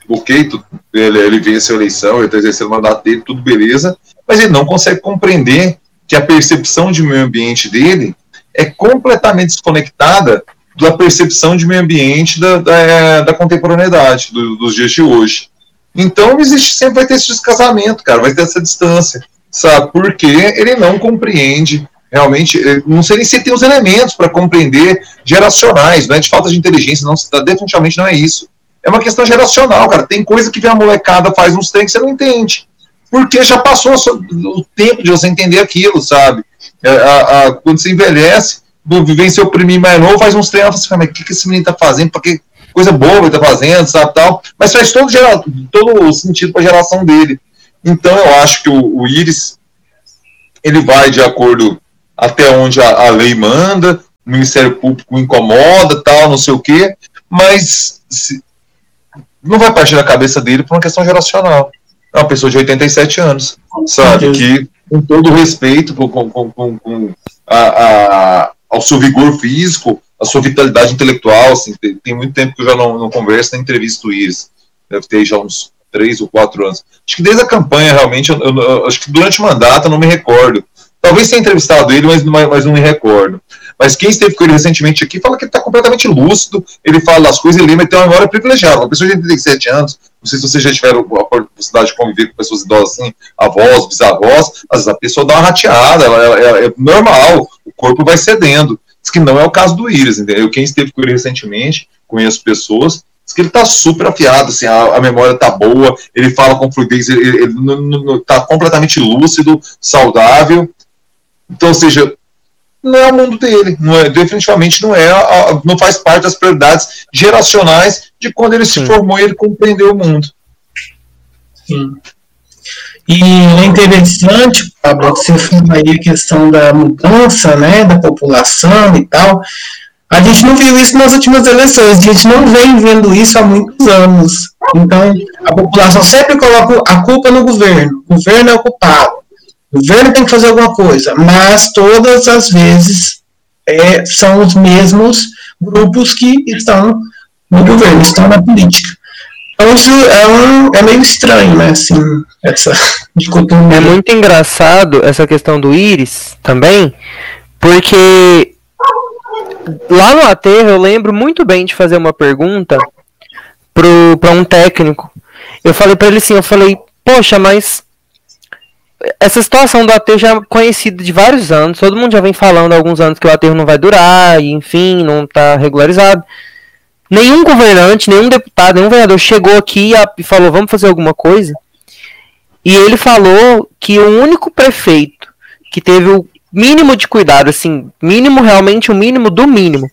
ok, ele, ele vence a eleição, ele está exercendo o mandato dele, tudo beleza, mas ele não consegue compreender que a percepção de meio ambiente dele é completamente desconectada da percepção de meio ambiente da, da, da contemporaneidade, do, dos dias de hoje Então, existe, sempre vai ter esse descasamento, cara, vai ter essa distância, sabe? Porque ele não compreende realmente, não sei nem se tem os elementos para compreender geracionais, não é de falta de inteligência, não, definitivamente não é isso. É uma questão geracional, cara. Tem coisa que vem a molecada faz uns trem que você não entende. Porque já passou o tempo de você entender aquilo, sabe? É, a, a, quando você envelhece, vem seu priminho mais novo, faz uns treinos, você fala, mas o que, que esse menino tá fazendo? Porque coisa boa ele tá fazendo, sabe, tal. Mas faz todo, gera, todo o sentido para a geração dele. Então eu acho que o, o Iris, ele vai de acordo até onde a, a lei manda, o Ministério Público incomoda, tal, não sei o quê, mas se, não vai partir da cabeça dele por uma questão geracional. É uma pessoa de 87 anos, sabe? Que, com todo respeito com, com, com, com a, a, ao seu vigor físico, a sua vitalidade intelectual, assim, tem, tem muito tempo que eu já não, não converso, nem entrevisto isso. Deve ter já uns três ou quatro anos. Acho que desde a campanha, realmente, eu, eu, eu, acho que durante o mandato, eu não me recordo. Talvez tenha entrevistado ele, mas, mas não me recordo. Mas quem esteve com ele recentemente aqui fala que ele está completamente lúcido, ele fala as coisas, ele lembra, tem uma memória privilegiada. Uma pessoa de 87 anos, não sei se vocês já tiveram a possibilidade de conviver com pessoas idosas assim, avós, bisavós, às vezes a pessoa dá uma rateada, ela, ela, ela, é normal, o corpo vai cedendo. Diz que não é o caso do Iris, entendeu? Quem esteve com ele recentemente, conheço pessoas, diz que ele está super afiado, assim, a, a, memória está boa, ele fala com fluidez, ele está completamente lúcido, saudável, então, ou seja, não é o mundo dele, não é, definitivamente não é, a, não faz parte das prioridades geracionais de quando ele Sim. se formou e ele compreendeu o mundo. Sim. E é interessante, Pablo, que você fala aí a questão da mudança, né, da população e tal. A gente não viu isso nas últimas eleições, a gente não vem vendo isso há muitos anos. Então, a população sempre coloca a culpa no governo. O governo é o culpado. O governo tem que fazer alguma coisa, mas todas as vezes é, são os mesmos grupos que estão no governo, estão na política. Isso é, um, é meio estranho, né, assim, essa *laughs* dicotomia. É muito engraçado essa questão do Íris também, porque lá no aterro eu lembro muito bem de fazer uma pergunta para um técnico. Eu falei para ele assim, eu falei, poxa, mas essa situação do aterro já é conhecida de vários anos. Todo mundo já vem falando há alguns anos que o aterro não vai durar, e enfim, não está regularizado. Nenhum governante, nenhum deputado, nenhum vereador chegou aqui e falou: vamos fazer alguma coisa. E ele falou que o único prefeito que teve o mínimo de cuidado, assim, mínimo realmente o mínimo do mínimo,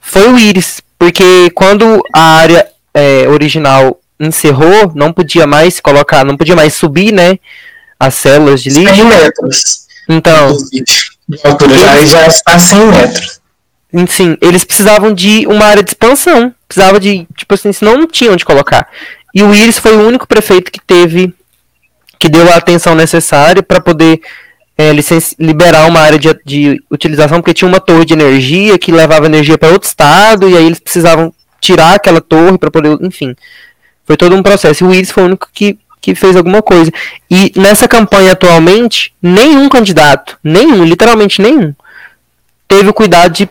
foi o Íris. Porque quando a área é, original encerrou, não podia mais colocar, não podia mais subir, né? as células de lixo. 100 metros. Então. De altura já, já está 100 metros. Sim, eles precisavam de uma área de expansão. Precisava de, tipo assim, senão não tinham onde colocar. E o Iris foi o único prefeito que teve, que deu a atenção necessária para poder é, liberar uma área de, de, utilização, porque tinha uma torre de energia que levava energia para outro estado, e aí eles precisavam tirar aquela torre para poder, enfim. Foi todo um processo. E o Iris foi o único que que fez alguma coisa. E nessa campanha atualmente, nenhum candidato, nenhum, literalmente nenhum, teve o cuidado de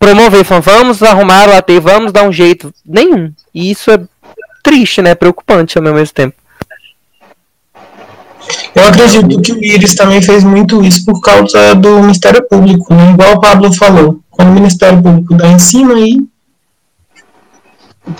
promover, falando, vamos arrumar o AT, vamos dar um jeito. Nenhum. E isso é triste, né? Preocupante ao mesmo tempo. Eu acredito que o Iris também fez muito isso por causa do Ministério Público, né? igual o Pablo falou. Quando o Ministério Público dá em cima, aí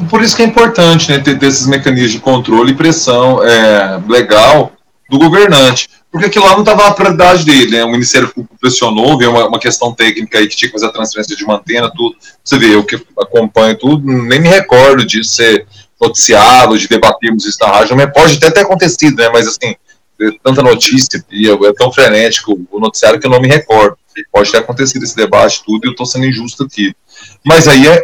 por isso que é importante né, ter, ter esses mecanismos de controle e pressão é, legal do governante. Porque aquilo lá não estava na prioridade dele, né? O Ministério Público pressionou, veio uma, uma, questão técnica aí que tinha que fazer a transferência de antena, tudo. Você vê, eu que acompanho tudo, nem me recordo de ser noticiado, de debatermos isso na rádio. Pode até ter acontecido, né? Mas assim, é tanta notícia e é tão frenético o noticiário que eu não me recordo. Pode ter acontecido esse debate, tudo, e eu estou sendo injusto aqui. Mas aí é,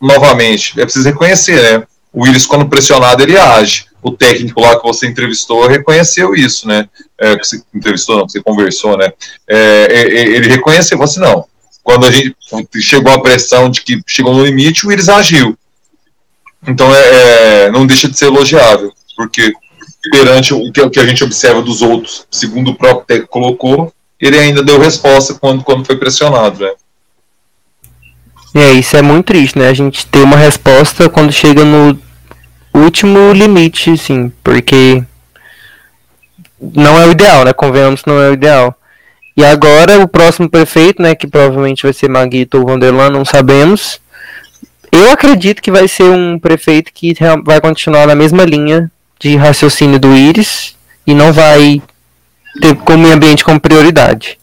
novamente, é preciso reconhecer, né? O Willis, quando pressionado, ele age. O técnico lá que você entrevistou reconheceu isso, né? É, que você entrevistou, não, que você conversou, né? É, é, é ele reconheceu, você assim, não. Quando a gente chegou à pressão de que chegou no limite, o Willis agiu. Então, é, é, não deixa de ser elogiável, porque perante o que, o que a gente observa dos outros, segundo o próprio técnico colocou, ele ainda deu resposta quando, quando foi pressionado, né? É, isso é muito triste, né? A gente ter uma resposta quando chega no último limite, sim, porque não é o ideal, né? Convenhamos não é o ideal. E agora o próximo prefeito, né, que provavelmente vai ser Maguito ou Vanderlan, não sabemos. Eu acredito que vai ser um prefeito que vai continuar na mesma linha de raciocínio do Íris e não vai ter como meio ambiente como prioridade.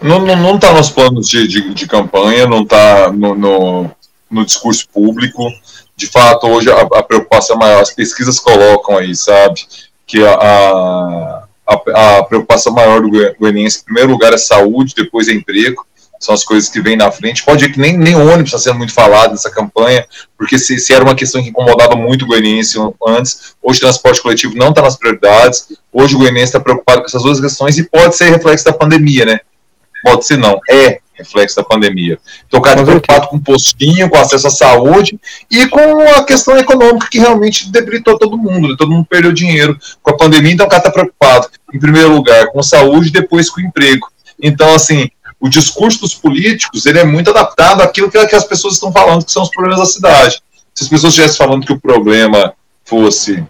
Não, não, não tá nos planos de, de, de campanha, não está no, no, no, discurso público. De fato, hoje a, a, preocupação maior, as pesquisas colocam aí, sabe, que a, a, a preocupação maior do goianiense, em primeiro lugar, é saúde, depois é emprego são as coisas que vêm na frente. Pode ver que nem, nem ônibus está sendo muito falado nessa campanha, porque se, se, era uma questão que incomodava muito o goianiense antes, hoje o transporte coletivo não está nas prioridades, hoje o goianiense está preocupado com essas duas questões e pode ser reflexo da pandemia, né? Pode ser não, é reflexo da pandemia. Então o cara está preocupado com o postinho, com acesso à saúde e com a questão econômica que realmente debilitou todo mundo, né? todo mundo perdeu dinheiro com a pandemia, então o cara está preocupado, em primeiro lugar, com saúde, depois com emprego. Então, assim, o discurso dos políticos ele é muito adaptado àquilo que, que as pessoas estão falando que são os problemas da cidade. Se as pessoas estivessem falando que o problema fosse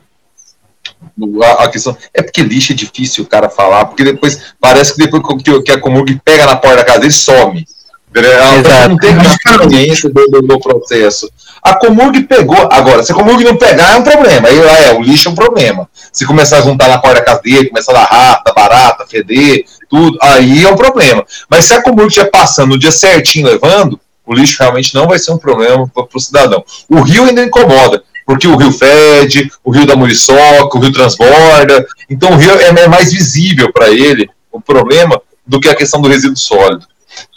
a, a, questão é porque lixo é difícil o cara falar, porque depois parece que depois que, que a Comurg pega na porta da casa dele some. Ela não tem consciência do, do, do, processo. A Comurg pegou. Agora, se a Comurg não pegar, é um problema. Aí é, o lixo é um problema. Se começar a juntar na porta da casa dele, começar a dar rata, barata, feder, tudo, aí é um problema. Mas se a Comurg estiver passando no dia certinho levando, o lixo realmente não vai ser um problema para o cidadão. O rio ainda incomoda, porque o rio fede, o rio da muriçoca, o rio transborda, então o rio é, é mais visível para ele, o problema, do que a questão do resíduo sólido.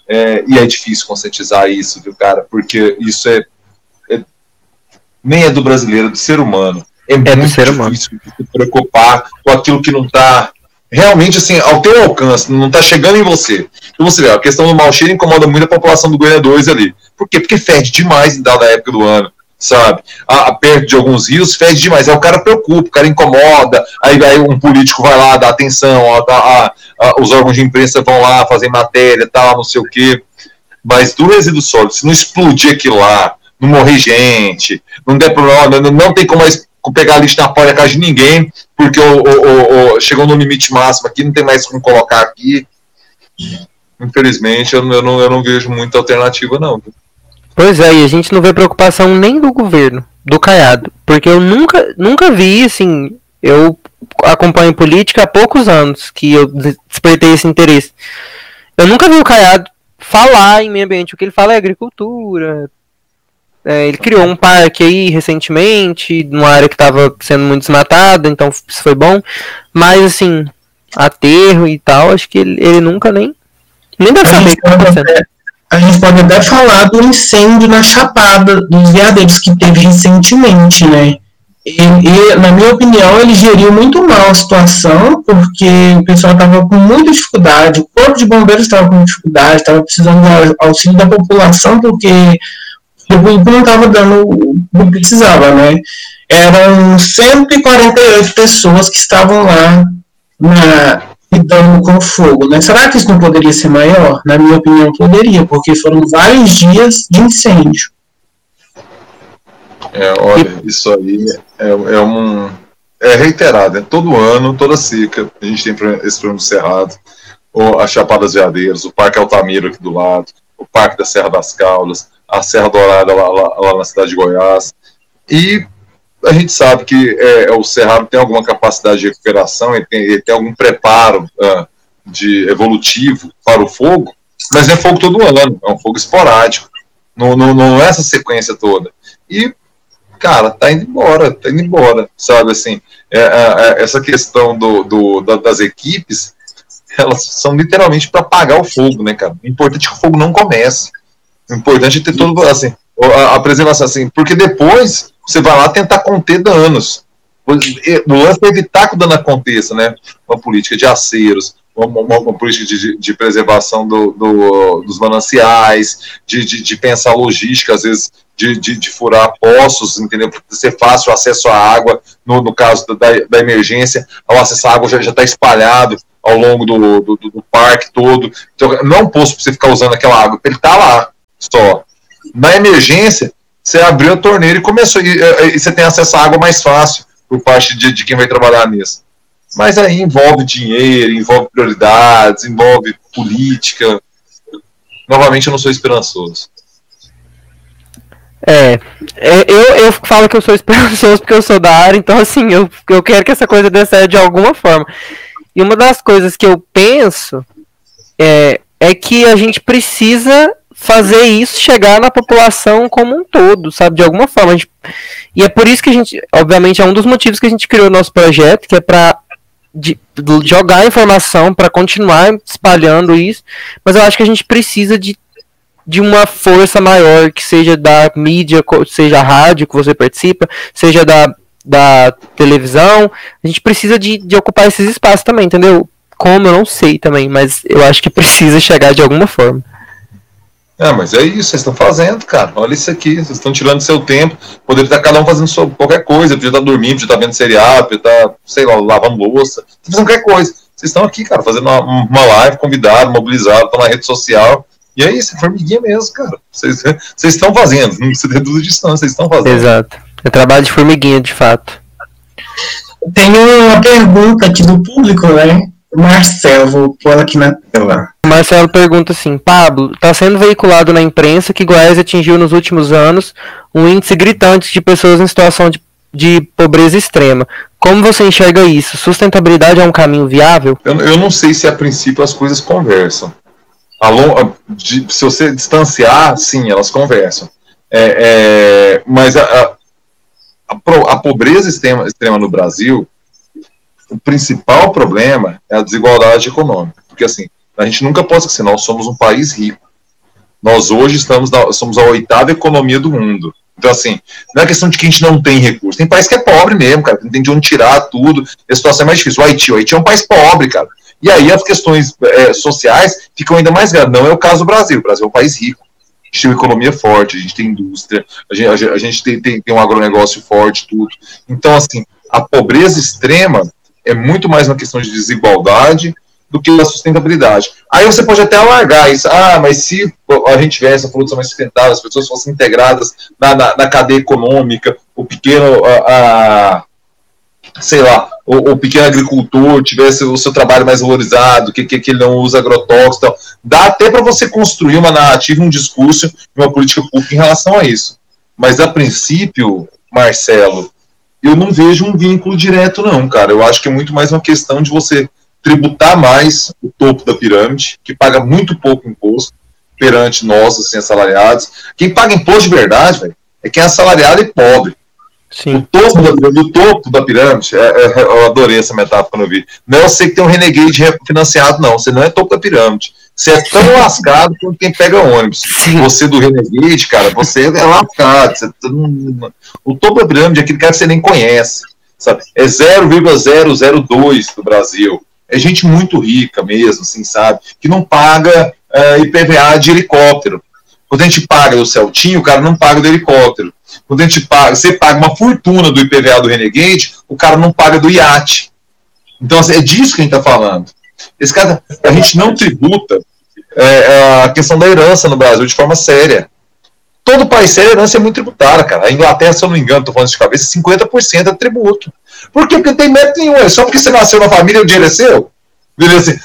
É, e é difícil conscientizar isso, viu, cara, porque isso é, é nem é do brasileiro, é do ser humano. É, é muito do ser difícil humano. se preocupar com aquilo que não está realmente assim, ao teu alcance, não está chegando em você. Então você vê, a questão do mau cheiro incomoda muito a população do Goiânia 2 ali. Por quê? Porque fede demais em dada época do ano, sabe? A, perto de alguns rios fede demais. Aí o cara preocupa, o cara incomoda, aí, aí um político vai lá, dá atenção, ó, dá, a, a, os órgãos de imprensa vão lá fazer matéria, tal, não sei o quê. Mas do resíduo sólido, se não explodir aquilo lá, não morrer gente, não der problema, não, não tem como mais pegar lixo na porta casa de ninguém, porque o, o, o, chegou no limite máximo aqui, não tem mais como colocar aqui. Infelizmente, eu, eu, não, eu não vejo muita alternativa, não. Pois é, e a gente não vê preocupação nem do governo, do Caiado. Porque eu nunca, nunca vi, assim, eu acompanho política há poucos anos que eu despertei esse interesse. Eu nunca vi o Caiado falar em meio ambiente. O que ele fala é agricultura, é, ele criou um parque aí recentemente, numa área que estava sendo muito desmatada, então isso foi bom. Mas assim, aterro e tal, acho que ele, ele nunca nem. Nem deve saber o que está acontecendo. A gente pode até falar do incêndio na Chapada dos Veadeiros que teve recentemente, né? E, e, na minha opinião, ele geriu muito mal a situação, porque o pessoal estava com muita dificuldade, o corpo de bombeiros estava com dificuldade, estava precisando do auxílio da população, porque o grupo não estava dando o que precisava, né? Eram 148 pessoas que estavam lá na, lidando com fogo, né? Será que isso não poderia ser maior? Na minha opinião, poderia, porque foram vários dias de incêndio. É, olha, isso aí é, é um. É reiterado, é todo ano, toda seca, a gente tem esse problema do Cerrado, ou a Chapadas Veadeiras, o Parque Altamiro aqui do lado, o Parque da Serra das Caldas, a Serra Dourada lá, lá, lá, na cidade de Goiás. E a gente sabe que é, o Cerrado tem alguma capacidade de recuperação, ele tem, ele tem algum preparo uh, de evolutivo para o fogo, mas é fogo todo ano, é um fogo esporádico. Não, não, não é essa sequência toda. E, cara, tá indo embora, tá indo embora, sabe, assim, é, é, é essa questão do, do, das equipes, elas são literalmente para apagar o fogo, né, cara? O importante é que o fogo não comece. O importante é ter todo, assim, a, a preservação, assim, porque depois você vai lá tentar conter danos. O lance é evitar que o dano aconteça, né? Uma política de aceros, uma, uma, uma política de, de preservação do, do, dos mananciais, de, de, de, pensar logística, às vezes de, de, furar poços, entendeu? Para ser fácil o acesso à água, no, no caso da, da emergência, o acesso à água já está espalhado ao longo do, do, do, parque todo. Então, não é um poço para você ficar usando aquela água, ele está lá só. Na emergência, Você abriu a torneira e começou, e, e você tem acesso à água mais fácil por parte de, de quem vai trabalhar nisso. Mas aí envolve dinheiro, envolve prioridades, envolve política. Novamente, eu não sou esperançoso. É, é, eu, eu falo que eu sou *laughs* esperançoso porque eu sou da área, então assim, eu, eu quero que essa coisa dê certo de alguma forma. E uma das coisas que eu penso é, é que a gente precisa fazer isso chegar na população como um todo, sabe? De alguma forma. Gente, e é por isso que a gente, obviamente, é um dos motivos que a gente criou o nosso projeto, que é para jogar informação, para continuar espalhando isso. Mas eu acho que a gente precisa de, de uma força maior, que seja da mídia, seja a rádio que você participa, seja da, da televisão. A gente precisa de, de ocupar esses espaços também, entendeu? Como eu não sei também, mas eu acho que precisa chegar de alguma forma. É, mas é isso, vocês estão fazendo, cara. Olha isso aqui, vocês estão tirando seu tempo. Poderia estar cada um fazendo qualquer coisa, podia estar dormindo, podia estar vendo seriado, podia estar, sei lá, lavando louça, fazendo qualquer coisa. Vocês estão aqui, cara, fazendo uma, uma live, convidado, mobilizado, estão na rede social. E é isso, é formiguinha mesmo, cara. Vocês, *laughs* vocês estão fazendo, não se dúvida disso, não, vocês estão fazendo. Exato. É trabalho de formiguinha, de fato. Tem uma pergunta aqui do público, né? Marcelo, vou pôr aqui na tela. Marcelo pergunta assim: Pablo, está sendo veiculado na imprensa que Goiás atingiu nos últimos anos um índice gritante de pessoas em situação de, de pobreza extrema. Como você enxerga isso? Sustentabilidade é um caminho viável? Eu, eu não sei se a princípio as coisas conversam. Long, de, se você distanciar, sim, elas conversam. É, é, mas a, a, a, pobreza extrema, extrema no Brasil o principal problema é a desigualdade econômica. Porque, assim, a gente nunca pode esquecer, nós somos um país rico. Nós hoje estamos na, somos a oitava economia do mundo. Então, assim, não é questão de que a gente não tem recurso. Tem país que é pobre mesmo, cara, não tem de onde tirar tudo. A situação é mais difícil. O Haiti, o Haiti é um país pobre, cara. E aí as questões é, sociais ficam ainda mais graves. Não é o caso do Brasil. O Brasil é um país rico. A gente tem uma economia forte, a gente tem indústria, a gente, a gente tem, tem, tem um agronegócio forte, tudo. Então, assim, a pobreza extrema é muito mais uma questão de desigualdade do que a sustentabilidade. Aí você pode até alargar isso. Ah, mas se a gente tivesse a produção mais sustentável, as pessoas fossem integradas na, na, na cadeia econômica, o pequeno, a, a sei lá, o, o, pequeno agricultor tivesse o seu trabalho mais valorizado, que, que, que ele não usa agrotóxicos, tal. dá até para você construir uma narrativa, um discurso, uma política pública em relação a isso. Mas a princípio, Marcelo, eu não vejo um vínculo direto, não, cara. Eu acho que é muito mais uma questão de você tributar mais o topo da pirâmide, que paga muito pouco imposto perante nós, assim, assalariados. Quem paga imposto de verdade, véio, é quem é assalariado e pobre. Sim. O topo da, do topo da pirâmide, é, é, eu adorei essa metáfora quando eu vi. Não é você que tem um renegade financiado, não. Você não é topo da pirâmide. Você é tão lascado quanto quem pega ônibus. Sim. Você do Renegade, cara, você é lascado. Você, tá o topo da pirâmide é aquele cara que você nem conhece. Sabe? É 0,002 do Brasil. É gente muito rica mesmo, assim, sabe? Que não paga uh, é, IPVA de helicóptero. Quando a gente paga do Celtinho, o cara não paga do helicóptero. Quando a gente paga, você paga uma fortuna do IPVA do Renegade, o cara não paga do iate. Então, assim, é disso que a gente está falando. Esse cara, a gente não tributa é, é, a questão da herança no Brasil de forma séria. Todo país sério, a herança é muito tributária, cara. A Inglaterra, se eu não me engano, estou falando de cabeça, 50% é tributo. Por quê? Porque não tem mérito nenhum. É só porque você nasceu na família, o dinheiro é seu. Assim,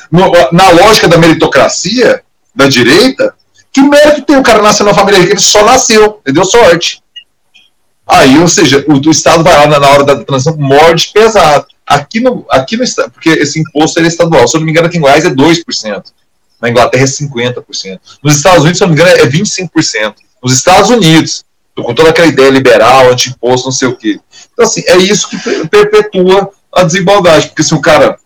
na lógica da meritocracia, da direita, que mérito tem o cara nascer na família rica? Ele só nasceu, ele deu sorte. Aí, ou seja, o, o Estado vai lá na hora da transição, morde pesado. Aqui no, aqui no Estado, porque esse imposto é estadual, se eu não me engano, aqui em Goiás é 2%. Na Inglaterra é 50%. Nos Estados Unidos, se eu não me engano, é 25%. Nos Estados Unidos, com toda aquela ideia liberal, anti-imposto, não sei o quê. Então, assim, é isso que perpetua a desigualdade. Porque se o cara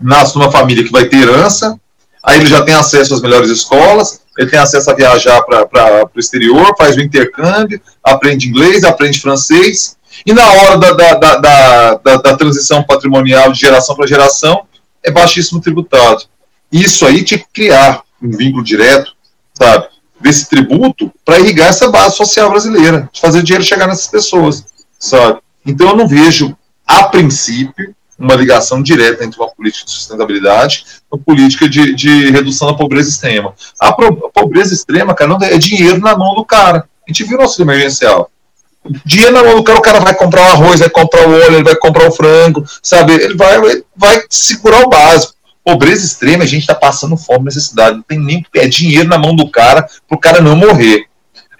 nasce numa família que vai ter herança, aí ele já tem acesso às melhores escolas, ele tem acesso a viajar para o exterior, faz o intercâmbio, aprende inglês, aprende francês, e na hora da, da, da, da, da transição patrimonial de geração para geração, é baixíssimo tributado. Isso aí tinha que criar um vínculo direto, sabe, desse tributo para irrigar essa base social brasileira, de fazer dinheiro chegar nessas pessoas, sabe. Então eu não vejo, a princípio, uma ligação direta entre uma política de sustentabilidade e uma política de, de redução da pobreza extrema. A, pro, a pobreza extrema, cara, não é dinheiro na mão do cara. A gente viu o nosso emergencial. Dinheiro na mão do cara, o cara vai comprar o arroz, vai comprar o óleo, ele vai comprar o frango, sabe? Ele vai, vai segurar o básico. Pobreza extrema, a gente está passando fome, necessidade. Não tem nem é dinheiro na mão do cara para o cara não morrer.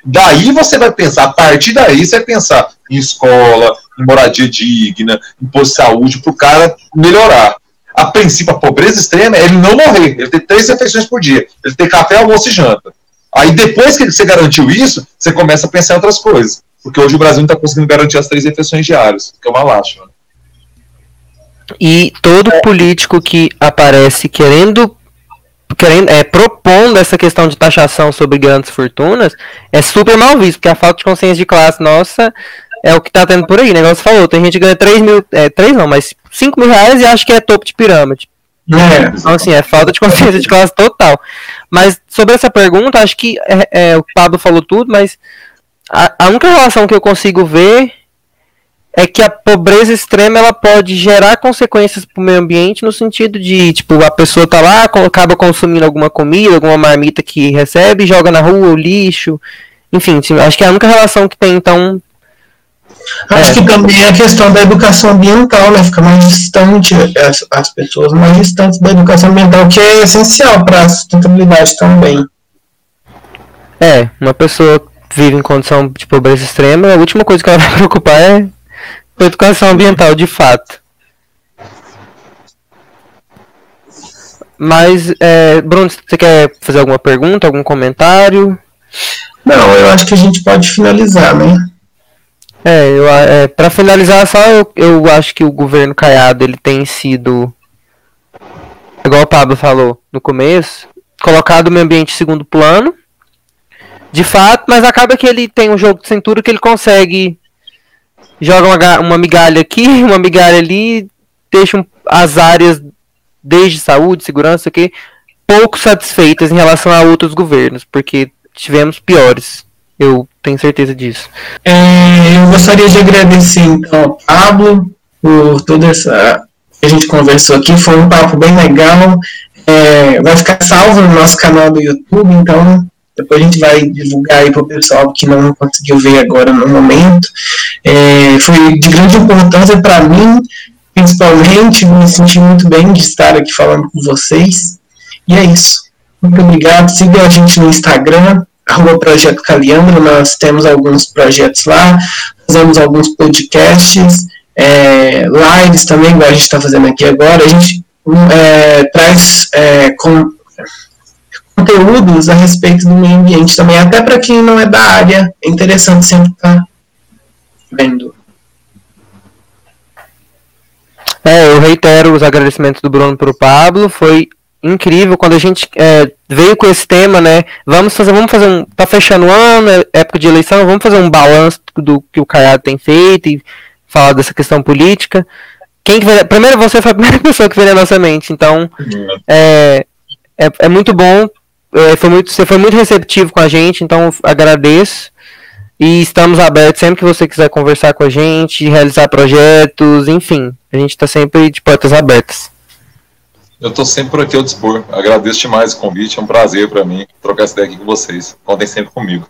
Daí você vai pensar, a partir daí você vai pensar em escola, em moradia digna, em posto de saúde, para o cara melhorar. A princípio, a pobreza extrema é ele não morrer, ele ter três refeições por dia, ele ter café, almoço e janta. Aí depois que você garantiu isso, você começa a pensar em outras coisas. Porque hoje o Brasil não está conseguindo garantir as três refeições diárias, que é uma lástima. E todo político que aparece querendo querendo, é, propondo essa questão de taxação sobre grandes fortunas é super mal visto, porque a falta de consciência de classe nossa é o que tá tendo por aí. O negócio falou, tem gente que ganha 3 mil, é, 3 não, mas 5 mil reais e acha que é topo de pirâmide. É. Então, assim, é falta de consciência de classe total. Mas sobre essa pergunta, acho que é, é, o Pablo falou tudo, mas a, a única relação que eu consigo ver é que a pobreza extrema ela pode gerar consequências para o meio ambiente no sentido de, tipo, a pessoa tá lá, acaba consumindo alguma comida, alguma marmita que recebe, joga na rua o lixo, enfim, acho que é a única relação que tem, então... Acho é. que também é a questão da educação ambiental, né, fica mais distante, as, as pessoas mais distantes da educação ambiental, que é essencial para a sustentabilidade também. É, uma pessoa vive em condição de pobreza extrema, a última coisa que ela *laughs* vai preocupar é Educação ambiental, de fato. Mas, é, Bruno, você quer fazer alguma pergunta, algum comentário? Não, eu acho que a gente pode finalizar, né? É, eu, é para finalizar só, eu, eu acho que o governo Caiado ele tem sido, igual o Pablo falou no começo, colocado o meio ambiente em segundo plano, de fato, mas acaba que ele tem um jogo de cintura que ele consegue joga uma, uma migalha aqui, *laughs* uma migalha ali, deixam as áreas desde saúde, segurança, que pouco satisfeitas em relação a outros governos, porque tivemos piores. Eu tenho certeza disso. É, eu gostaria de agradecer então ao Pablo por toda essa que a gente conversou aqui. Foi um papo bem legal. É, vai ficar salvo no nosso canal do YouTube, então depois a gente vai divulgar aí para o pessoal que não conseguiu ver agora no momento. É, foi de grande importância para mim, principalmente, me senti muito bem de estar aqui falando com vocês. E é isso. Muito obrigado. Siga a gente no Instagram, arroba Projeto Caliandro. Nós temos alguns projetos lá, fazemos alguns podcasts, é, lives também, igual a gente está fazendo aqui agora. A gente é, traz é, com, conteúdos a respeito do meio ambiente também, até para quem não é da área, é interessante sempre estar tá vendo. É, eu reitero os agradecimentos do Bruno para o Pablo, foi incrível quando a gente é, veio com esse tema, né? Vamos fazer, vamos fazer um, tá fechando o ano, é época de eleição, vamos fazer um balanço do que o Caiado tem feito e falar dessa questão política. Quem que veio, primeiro você foi a primeira *laughs* pessoa que veio na nossa mente, então é, é, é muito bom é, foi muito, você foi muito receptivo com a gente, então agradeço. E estamos abertos sempre que você quiser conversar com a gente, realizar projetos, enfim. A gente está sempre de portas abertas. Eu estou sempre por aqui ao dispor. Agradeço demais o convite, é um prazer para mim trocar essa ideia aqui com vocês. Contem sempre comigo.